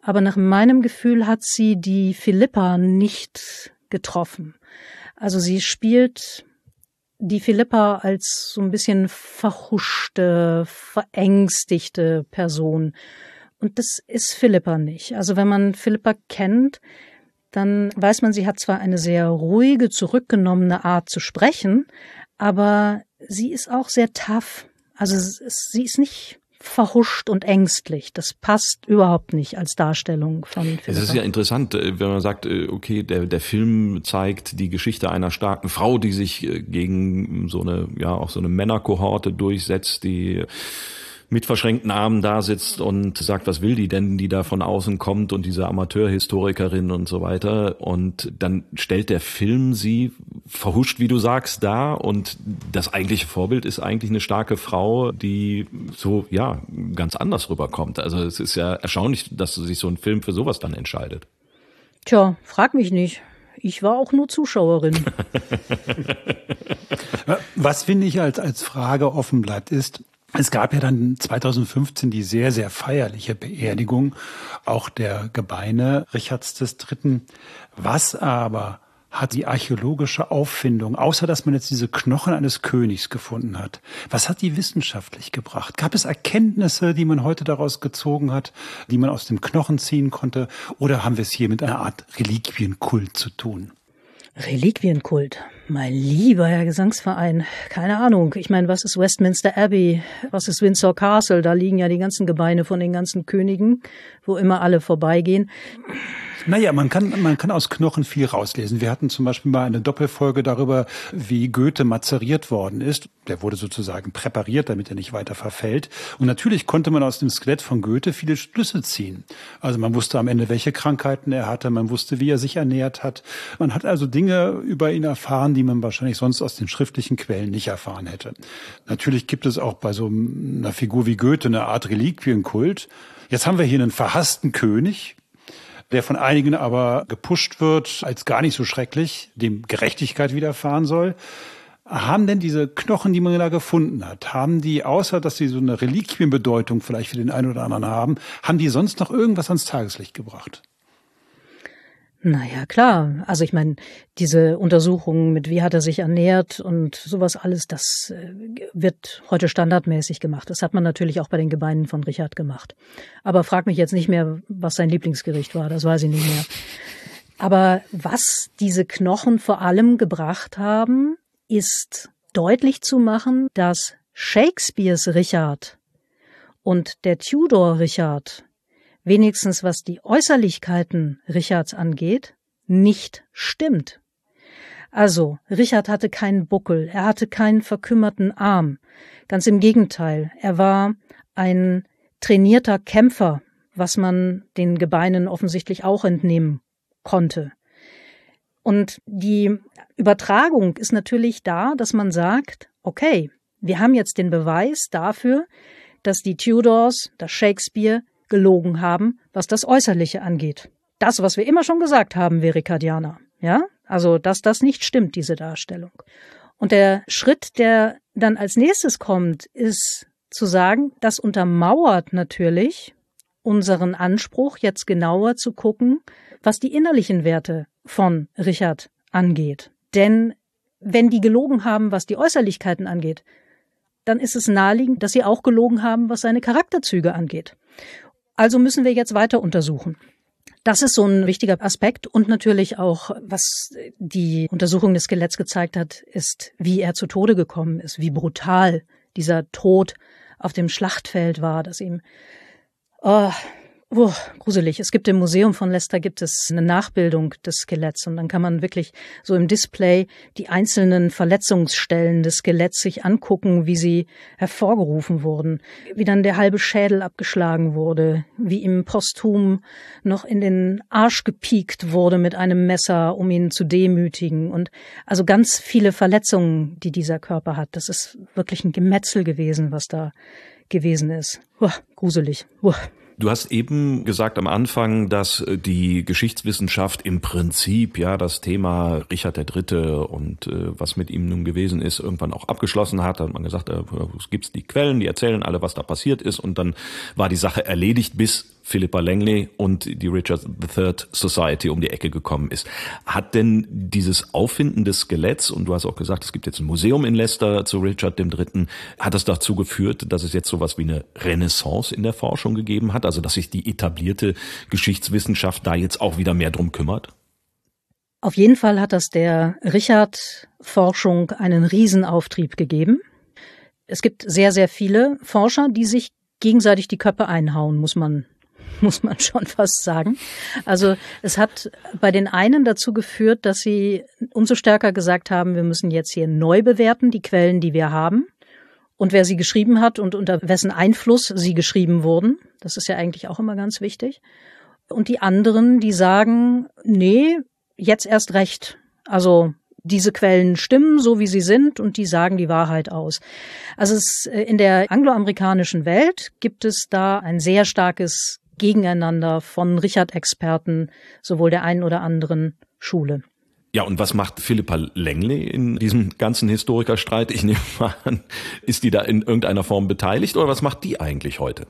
Aber nach meinem Gefühl hat sie die Philippa nicht getroffen. Also sie spielt die Philippa als so ein bisschen verhuschte, verängstigte Person. Und das ist Philippa nicht. Also wenn man Philippa kennt, dann weiß man, sie hat zwar eine sehr ruhige, zurückgenommene Art zu sprechen, aber sie ist auch sehr tough. Also sie ist nicht verhuscht und ängstlich. Das passt überhaupt nicht als Darstellung von Philippa. Es ist ja interessant, äh, wenn man sagt, äh, okay, der, der Film zeigt die Geschichte einer starken Frau, die sich äh, gegen so eine, ja, auch so eine Männerkohorte durchsetzt, die mit verschränkten Armen da sitzt und sagt, was will die denn, die da von außen kommt und diese Amateurhistorikerin und so weiter. Und dann stellt der Film sie verhuscht, wie du sagst, da und das eigentliche Vorbild ist eigentlich eine starke Frau, die so, ja, ganz anders rüberkommt. Also es ist ja erstaunlich, dass sich so ein Film für sowas dann entscheidet. Tja, frag mich nicht. Ich war auch nur Zuschauerin. Was finde ich als, als Frage offen bleibt, ist, es gab ja dann 2015 die sehr, sehr feierliche Beerdigung auch der Gebeine Richards III. Was aber hat die archäologische Auffindung, außer dass man jetzt diese Knochen eines Königs gefunden hat, was hat die wissenschaftlich gebracht? Gab es Erkenntnisse, die man heute daraus gezogen hat, die man aus dem Knochen ziehen konnte? Oder haben wir es hier mit einer Art Reliquienkult zu tun? Reliquienkult. Mein lieber Herr Gesangsverein. Keine Ahnung. Ich meine, was ist Westminster Abbey? Was ist Windsor Castle? Da liegen ja die ganzen Gebeine von den ganzen Königen, wo immer alle vorbeigehen. Naja, man kann, man kann aus Knochen viel rauslesen. Wir hatten zum Beispiel mal eine Doppelfolge darüber, wie Goethe mazeriert worden ist. Der wurde sozusagen präpariert, damit er nicht weiter verfällt. Und natürlich konnte man aus dem Skelett von Goethe viele Schlüsse ziehen. Also man wusste am Ende, welche Krankheiten er hatte, man wusste, wie er sich ernährt hat. Man hat also Dinge über ihn erfahren, die man wahrscheinlich sonst aus den schriftlichen Quellen nicht erfahren hätte. Natürlich gibt es auch bei so einer Figur wie Goethe eine Art Reliquienkult. Jetzt haben wir hier einen verhassten König, der von einigen aber gepusht wird als gar nicht so schrecklich, dem Gerechtigkeit widerfahren soll. Haben denn diese Knochen, die man da gefunden hat, haben die, außer dass sie so eine Reliquienbedeutung vielleicht für den einen oder anderen haben, haben die sonst noch irgendwas ans Tageslicht gebracht? Naja, klar. Also ich meine, diese Untersuchungen mit wie hat er sich ernährt und sowas alles, das äh, wird heute standardmäßig gemacht. Das hat man natürlich auch bei den Gebeinen von Richard gemacht. Aber frag mich jetzt nicht mehr, was sein Lieblingsgericht war, das weiß ich nicht mehr. Aber was diese Knochen vor allem gebracht haben, ist deutlich zu machen, dass Shakespeares Richard und der Tudor Richard wenigstens was die Äußerlichkeiten Richards angeht, nicht stimmt. Also, Richard hatte keinen Buckel, er hatte keinen verkümmerten Arm. Ganz im Gegenteil, er war ein trainierter Kämpfer, was man den Gebeinen offensichtlich auch entnehmen konnte. Und die Übertragung ist natürlich da, dass man sagt, okay, wir haben jetzt den Beweis dafür, dass die Tudors, dass Shakespeare gelogen haben, was das Äußerliche angeht. Das, was wir immer schon gesagt haben, Verikadianer. Ja? Also, dass das nicht stimmt, diese Darstellung. Und der Schritt, der dann als nächstes kommt, ist zu sagen, das untermauert natürlich unseren Anspruch, jetzt genauer zu gucken, was die innerlichen Werte von Richard angeht. Denn wenn die gelogen haben, was die Äußerlichkeiten angeht, dann ist es naheliegend, dass sie auch gelogen haben, was seine Charakterzüge angeht. Also müssen wir jetzt weiter untersuchen. Das ist so ein wichtiger Aspekt und natürlich auch, was die Untersuchung des Skeletts gezeigt hat, ist, wie er zu Tode gekommen ist, wie brutal dieser Tod auf dem Schlachtfeld war, dass ihm oh, Oh, gruselig. Es gibt im Museum von Leicester gibt es eine Nachbildung des Skeletts und dann kann man wirklich so im Display die einzelnen Verletzungsstellen des Skeletts sich angucken, wie sie hervorgerufen wurden, wie dann der halbe Schädel abgeschlagen wurde, wie ihm posthum noch in den Arsch gepiekt wurde mit einem Messer, um ihn zu demütigen und also ganz viele Verletzungen, die dieser Körper hat. Das ist wirklich ein Gemetzel gewesen, was da gewesen ist. Uah, gruselig. Uah. Du hast eben gesagt am Anfang, dass äh, die Geschichtswissenschaft im Prinzip ja das Thema Richard III. und äh, was mit ihm nun gewesen ist, irgendwann auch abgeschlossen hat. Da hat man gesagt, äh, es gibt die Quellen, die erzählen alle, was da passiert ist und dann war die Sache erledigt, bis Philippa Langley und die Richard III Society um die Ecke gekommen ist. Hat denn dieses Auffinden des Skeletts, und du hast auch gesagt, es gibt jetzt ein Museum in Leicester zu Richard III., hat das dazu geführt, dass es jetzt sowas wie eine Renaissance in der Forschung gegeben hat? Also, dass sich die etablierte Geschichtswissenschaft da jetzt auch wieder mehr drum kümmert? Auf jeden Fall hat das der Richard-Forschung einen Riesenauftrieb gegeben. Es gibt sehr, sehr viele Forscher, die sich gegenseitig die Köpfe einhauen, muss man muss man schon fast sagen. Also es hat bei den einen dazu geführt, dass sie umso stärker gesagt haben, wir müssen jetzt hier neu bewerten, die Quellen, die wir haben und wer sie geschrieben hat und unter wessen Einfluss sie geschrieben wurden. Das ist ja eigentlich auch immer ganz wichtig. Und die anderen, die sagen, nee, jetzt erst recht. Also diese Quellen stimmen, so wie sie sind, und die sagen die Wahrheit aus. Also es, äh, in der angloamerikanischen Welt gibt es da ein sehr starkes Gegeneinander von Richard-Experten, sowohl der einen oder anderen Schule. Ja, und was macht Philippa Langley in diesem ganzen Historikerstreit? Ich nehme mal an, ist die da in irgendeiner Form beteiligt oder was macht die eigentlich heute?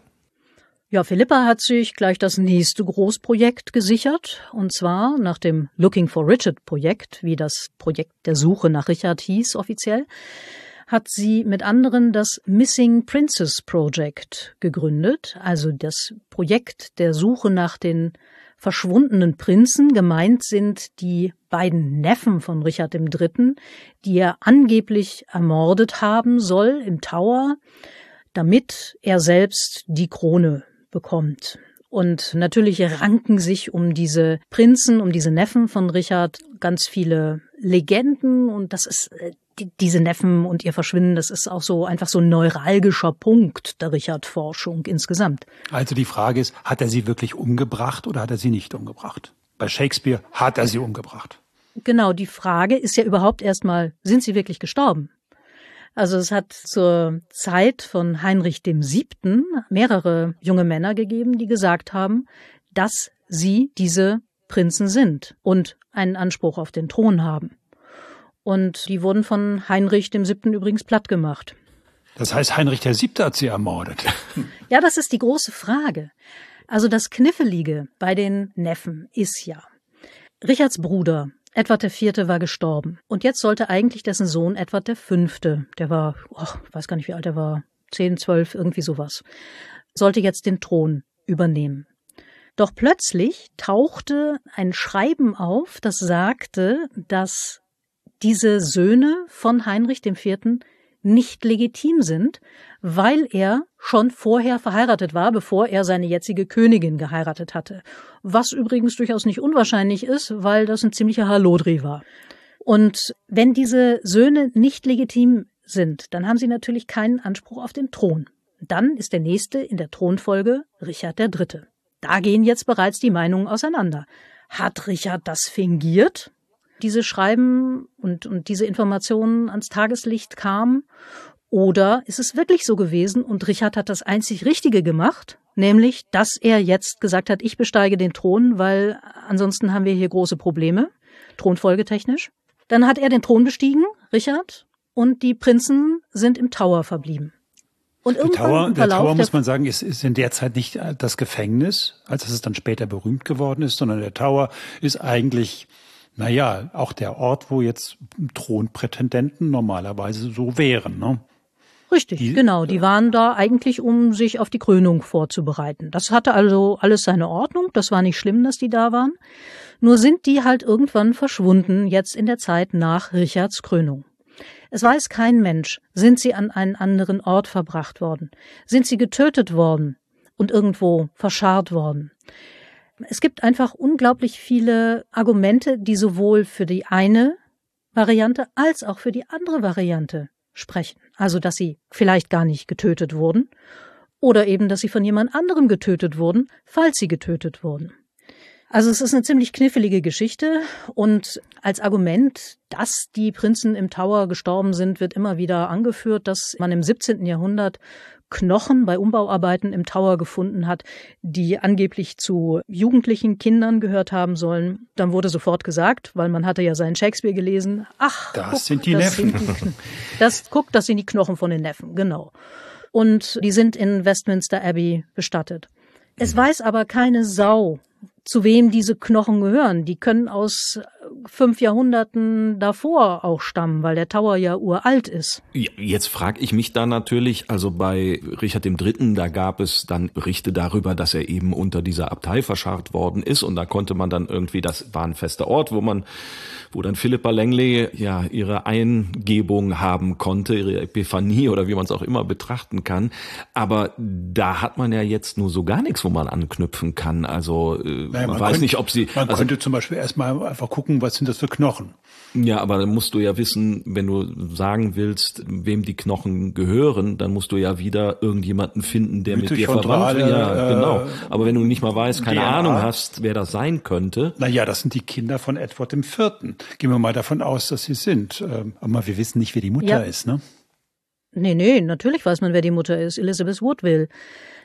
Ja, Philippa hat sich gleich das nächste Großprojekt gesichert, und zwar nach dem Looking for Richard Projekt, wie das Projekt der Suche nach Richard hieß offiziell, hat sie mit anderen das Missing Princess Project gegründet, also das Projekt der Suche nach den verschwundenen Prinzen. Gemeint sind die beiden Neffen von Richard III., die er angeblich ermordet haben soll im Tower, damit er selbst die Krone bekommt. Und natürlich ranken sich um diese Prinzen, um diese Neffen von Richard ganz viele Legenden und das ist äh, die, diese Neffen und ihr Verschwinden, das ist auch so einfach so ein neuralgischer Punkt der Richard-Forschung insgesamt. Also die Frage ist, hat er sie wirklich umgebracht oder hat er sie nicht umgebracht? Bei Shakespeare hat er sie umgebracht. Genau, die Frage ist ja überhaupt erstmal, sind sie wirklich gestorben? Also es hat zur Zeit von Heinrich dem Siebten mehrere junge Männer gegeben, die gesagt haben, dass sie diese Prinzen sind und einen Anspruch auf den Thron haben. Und die wurden von Heinrich dem Siebten übrigens platt gemacht. Das heißt, Heinrich der Siebte hat sie ermordet. Ja, das ist die große Frage. Also das Kniffelige bei den Neffen ist ja, Richards Bruder, Edward IV. war gestorben. Und jetzt sollte eigentlich dessen Sohn Edward V., der war, oh, ich weiß gar nicht, wie alt er war, zehn, zwölf, irgendwie sowas, sollte jetzt den Thron übernehmen. Doch plötzlich tauchte ein Schreiben auf, das sagte, dass diese Söhne von Heinrich IV. nicht legitim sind, weil er schon vorher verheiratet war, bevor er seine jetzige Königin geheiratet hatte. Was übrigens durchaus nicht unwahrscheinlich ist, weil das ein ziemlicher Halodri war. Und wenn diese Söhne nicht legitim sind, dann haben sie natürlich keinen Anspruch auf den Thron. Dann ist der nächste in der Thronfolge Richard III. Da gehen jetzt bereits die Meinungen auseinander. Hat Richard das fingiert? Diese Schreiben und, und diese Informationen ans Tageslicht kamen? Oder ist es wirklich so gewesen und Richard hat das einzig Richtige gemacht, nämlich, dass er jetzt gesagt hat, ich besteige den Thron, weil ansonsten haben wir hier große Probleme, thronfolgetechnisch. Dann hat er den Thron bestiegen, Richard, und die Prinzen sind im Tower verblieben. Und der Tower, der Tower muss man sagen, ist, ist in der Zeit nicht das Gefängnis, als es dann später berühmt geworden ist, sondern der Tower ist eigentlich naja, auch der Ort, wo jetzt Thronprätendenten normalerweise so wären. Ne? Richtig, die, genau. Die waren da eigentlich, um sich auf die Krönung vorzubereiten. Das hatte also alles seine Ordnung. Das war nicht schlimm, dass die da waren. Nur sind die halt irgendwann verschwunden, jetzt in der Zeit nach Richards Krönung. Es weiß kein Mensch, sind sie an einen anderen Ort verbracht worden? Sind sie getötet worden und irgendwo verscharrt worden? Es gibt einfach unglaublich viele Argumente, die sowohl für die eine Variante als auch für die andere Variante sprechen. Also, dass sie vielleicht gar nicht getötet wurden oder eben, dass sie von jemand anderem getötet wurden, falls sie getötet wurden. Also es ist eine ziemlich knifflige Geschichte und als Argument, dass die Prinzen im Tower gestorben sind, wird immer wieder angeführt, dass man im 17. Jahrhundert Knochen bei Umbauarbeiten im Tower gefunden hat, die angeblich zu jugendlichen Kindern gehört haben sollen. Dann wurde sofort gesagt, weil man hatte ja seinen Shakespeare gelesen, ach, das guck, sind die das Neffen. Sind die, das guckt, das sind die Knochen von den Neffen, genau. Und die sind in Westminster Abbey bestattet. Es weiß aber keine Sau, zu wem diese Knochen gehören. Die können aus fünf Jahrhunderten davor auch stammen, weil der Tower ja uralt ist. Jetzt frage ich mich da natürlich, also bei Richard III., da gab es dann Berichte darüber, dass er eben unter dieser Abtei verscharrt worden ist und da konnte man dann irgendwie, das war ein fester Ort, wo man wo dann Philippa Langley ja ihre Eingebung haben konnte, ihre Epiphanie oder wie man es auch immer betrachten kann. Aber da hat man ja jetzt nur so gar nichts, wo man anknüpfen kann. Also äh, naja, man, man, weiß könnte, nicht, ob sie. Man also, könnte zum Beispiel erstmal einfach gucken, was sind das für Knochen. Ja, aber dann musst du ja wissen, wenn du sagen willst, wem die Knochen gehören, dann musst du ja wieder irgendjemanden finden, der mit dir verwandt ist. Ja, äh, genau. Aber wenn du nicht mal weißt, keine DNA. Ahnung hast, wer das sein könnte. Naja, das sind die Kinder von Edward IV. Gehen wir mal davon aus, dass sie sind. Ähm, aber wir wissen nicht, wer die Mutter ja. ist, ne? Nee, nee, natürlich weiß man, wer die Mutter ist. Elizabeth Woodville.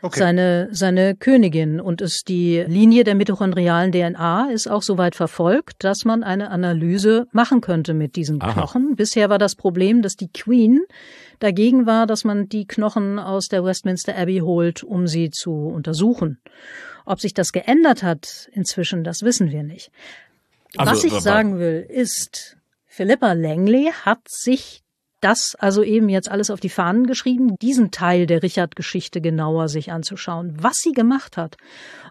Okay. Seine, seine Königin. Und ist die Linie der mitochondrialen DNA ist auch so weit verfolgt, dass man eine Analyse machen könnte mit diesen Aha. Knochen. Bisher war das Problem, dass die Queen dagegen war, dass man die Knochen aus der Westminster Abbey holt, um sie zu untersuchen. Ob sich das geändert hat inzwischen, das wissen wir nicht. Also, Was ich sagen will, ist, Philippa Langley hat sich das also eben jetzt alles auf die Fahnen geschrieben, diesen Teil der Richard-Geschichte genauer sich anzuschauen, was sie gemacht hat,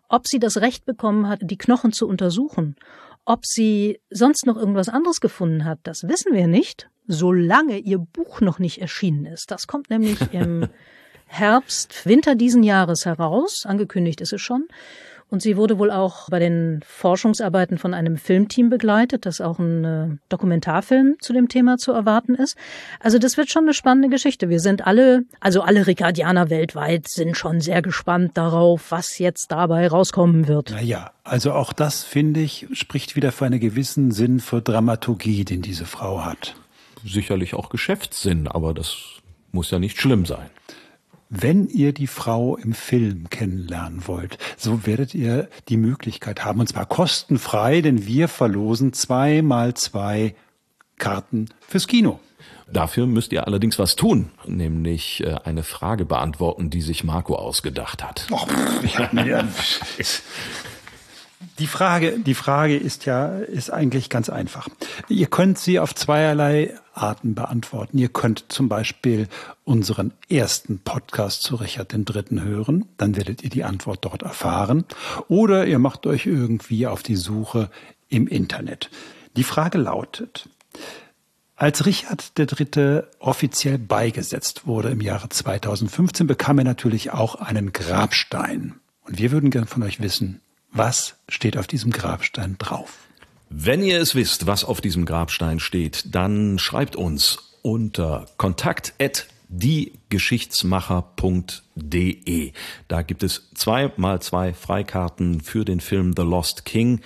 ob sie das Recht bekommen hat, die Knochen zu untersuchen, ob sie sonst noch irgendwas anderes gefunden hat, das wissen wir nicht, solange ihr Buch noch nicht erschienen ist. Das kommt nämlich im Herbst, Winter diesen Jahres heraus, angekündigt ist es schon. Und sie wurde wohl auch bei den Forschungsarbeiten von einem Filmteam begleitet, das auch ein äh, Dokumentarfilm zu dem Thema zu erwarten ist. Also das wird schon eine spannende Geschichte. Wir sind alle, also alle Ricardianer weltweit sind schon sehr gespannt darauf, was jetzt dabei rauskommen wird. Naja, also auch das, finde ich, spricht wieder für einen gewissen Sinn für Dramaturgie, den diese Frau hat. Sicherlich auch Geschäftssinn, aber das muss ja nicht schlimm sein. Wenn ihr die Frau im Film kennenlernen wollt, so werdet ihr die Möglichkeit haben, und zwar kostenfrei, denn wir verlosen zwei mal zwei Karten fürs Kino. Dafür müsst ihr allerdings was tun, nämlich äh, eine Frage beantworten, die sich Marco ausgedacht hat. Oh, hab mir Die Frage, die Frage ist ja, ist eigentlich ganz einfach. Ihr könnt sie auf zweierlei Arten beantworten. Ihr könnt zum Beispiel unseren ersten Podcast zu Richard III. hören. Dann werdet ihr die Antwort dort erfahren. Oder ihr macht euch irgendwie auf die Suche im Internet. Die Frage lautet, als Richard III. offiziell beigesetzt wurde im Jahre 2015, bekam er natürlich auch einen Grabstein. Und wir würden gern von euch wissen, was steht auf diesem Grabstein drauf? Wenn ihr es wisst, was auf diesem Grabstein steht, dann schreibt uns unter kontakt diegeschichtsmacher.de. Da gibt es zwei mal zwei Freikarten für den Film The Lost King,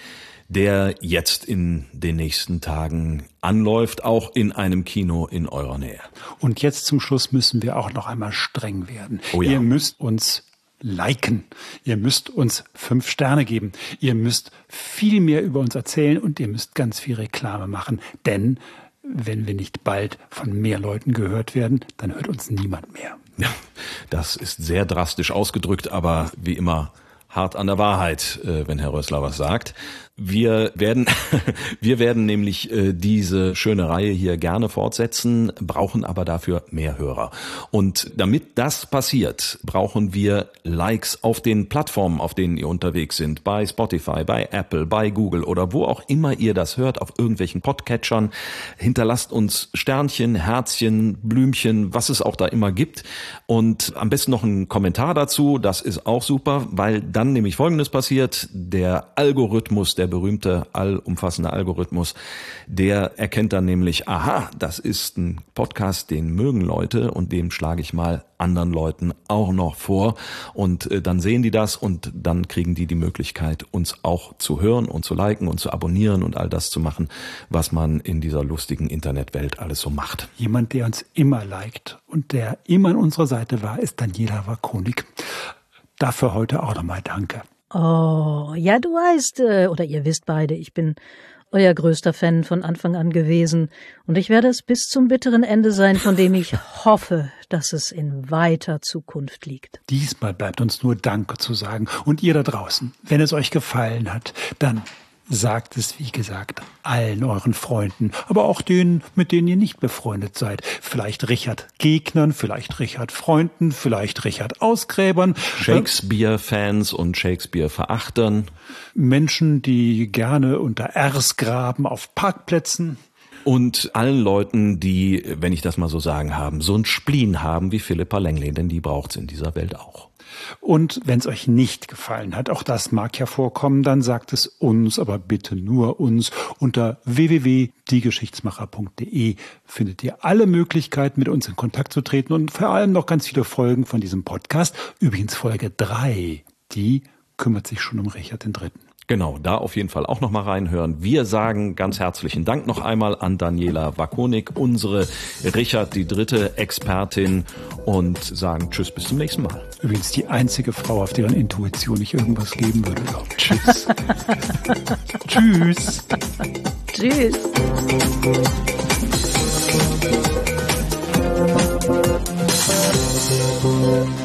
der jetzt in den nächsten Tagen anläuft, auch in einem Kino in eurer Nähe. Und jetzt zum Schluss müssen wir auch noch einmal streng werden. Oh ja. Ihr müsst uns liken. Ihr müsst uns fünf Sterne geben. Ihr müsst viel mehr über uns erzählen und ihr müsst ganz viel Reklame machen. Denn wenn wir nicht bald von mehr Leuten gehört werden, dann hört uns niemand mehr. Ja, das ist sehr drastisch ausgedrückt, aber wie immer hart an der Wahrheit, äh, wenn Herr Rössler was sagt. Wir werden, wir werden nämlich äh, diese schöne Reihe hier gerne fortsetzen, brauchen aber dafür mehr Hörer. Und damit das passiert, brauchen wir Likes auf den Plattformen, auf denen ihr unterwegs sind, bei Spotify, bei Apple, bei Google oder wo auch immer ihr das hört, auf irgendwelchen Podcatchern. Hinterlasst uns Sternchen, Herzchen, Blümchen, was es auch da immer gibt. Und am besten noch einen Kommentar dazu, das ist auch super, weil dann nämlich Folgendes passiert, der Algorithmus, der berühmte allumfassende Algorithmus, der erkennt dann nämlich, aha, das ist ein Podcast, den mögen Leute und dem schlage ich mal anderen Leuten auch noch vor und äh, dann sehen die das und dann kriegen die die Möglichkeit, uns auch zu hören und zu liken und zu abonnieren und all das zu machen, was man in dieser lustigen Internetwelt alles so macht. Jemand, der uns immer liked und der immer an unserer Seite war, ist Daniela Wakonik. Dafür heute auch nochmal Danke. Oh, ja, du weißt, äh, oder ihr wisst beide, ich bin euer größter Fan von Anfang an gewesen, und ich werde es bis zum bitteren Ende sein, von dem ich hoffe, dass es in weiter Zukunft liegt. Diesmal bleibt uns nur Danke zu sagen. Und ihr da draußen, wenn es euch gefallen hat, dann Sagt es, wie gesagt, allen euren Freunden, aber auch denen, mit denen ihr nicht befreundet seid. Vielleicht Richard Gegnern, vielleicht Richard Freunden, vielleicht Richard Ausgräbern. Shakespeare-Fans und Shakespeare-Verachtern. Menschen, die gerne unter Rs graben auf Parkplätzen. Und allen Leuten, die, wenn ich das mal so sagen haben, so ein Spleen haben wie Philippa Langley, denn die braucht's in dieser Welt auch. Und wenn es euch nicht gefallen hat, auch das mag ja vorkommen, dann sagt es uns, aber bitte nur uns. Unter www.diegeschichtsmacher.de findet ihr alle Möglichkeiten, mit uns in Kontakt zu treten und vor allem noch ganz viele Folgen von diesem Podcast. Übrigens Folge drei, die kümmert sich schon um Richard Dritten. Genau, da auf jeden Fall auch noch mal reinhören. Wir sagen ganz herzlichen Dank noch einmal an Daniela Wakonik, unsere Richard die dritte Expertin und sagen Tschüss bis zum nächsten Mal. Übrigens die einzige Frau, auf deren Intuition ich irgendwas geben würde. Tschüss. Tschüss. Tschüss. Tschüss.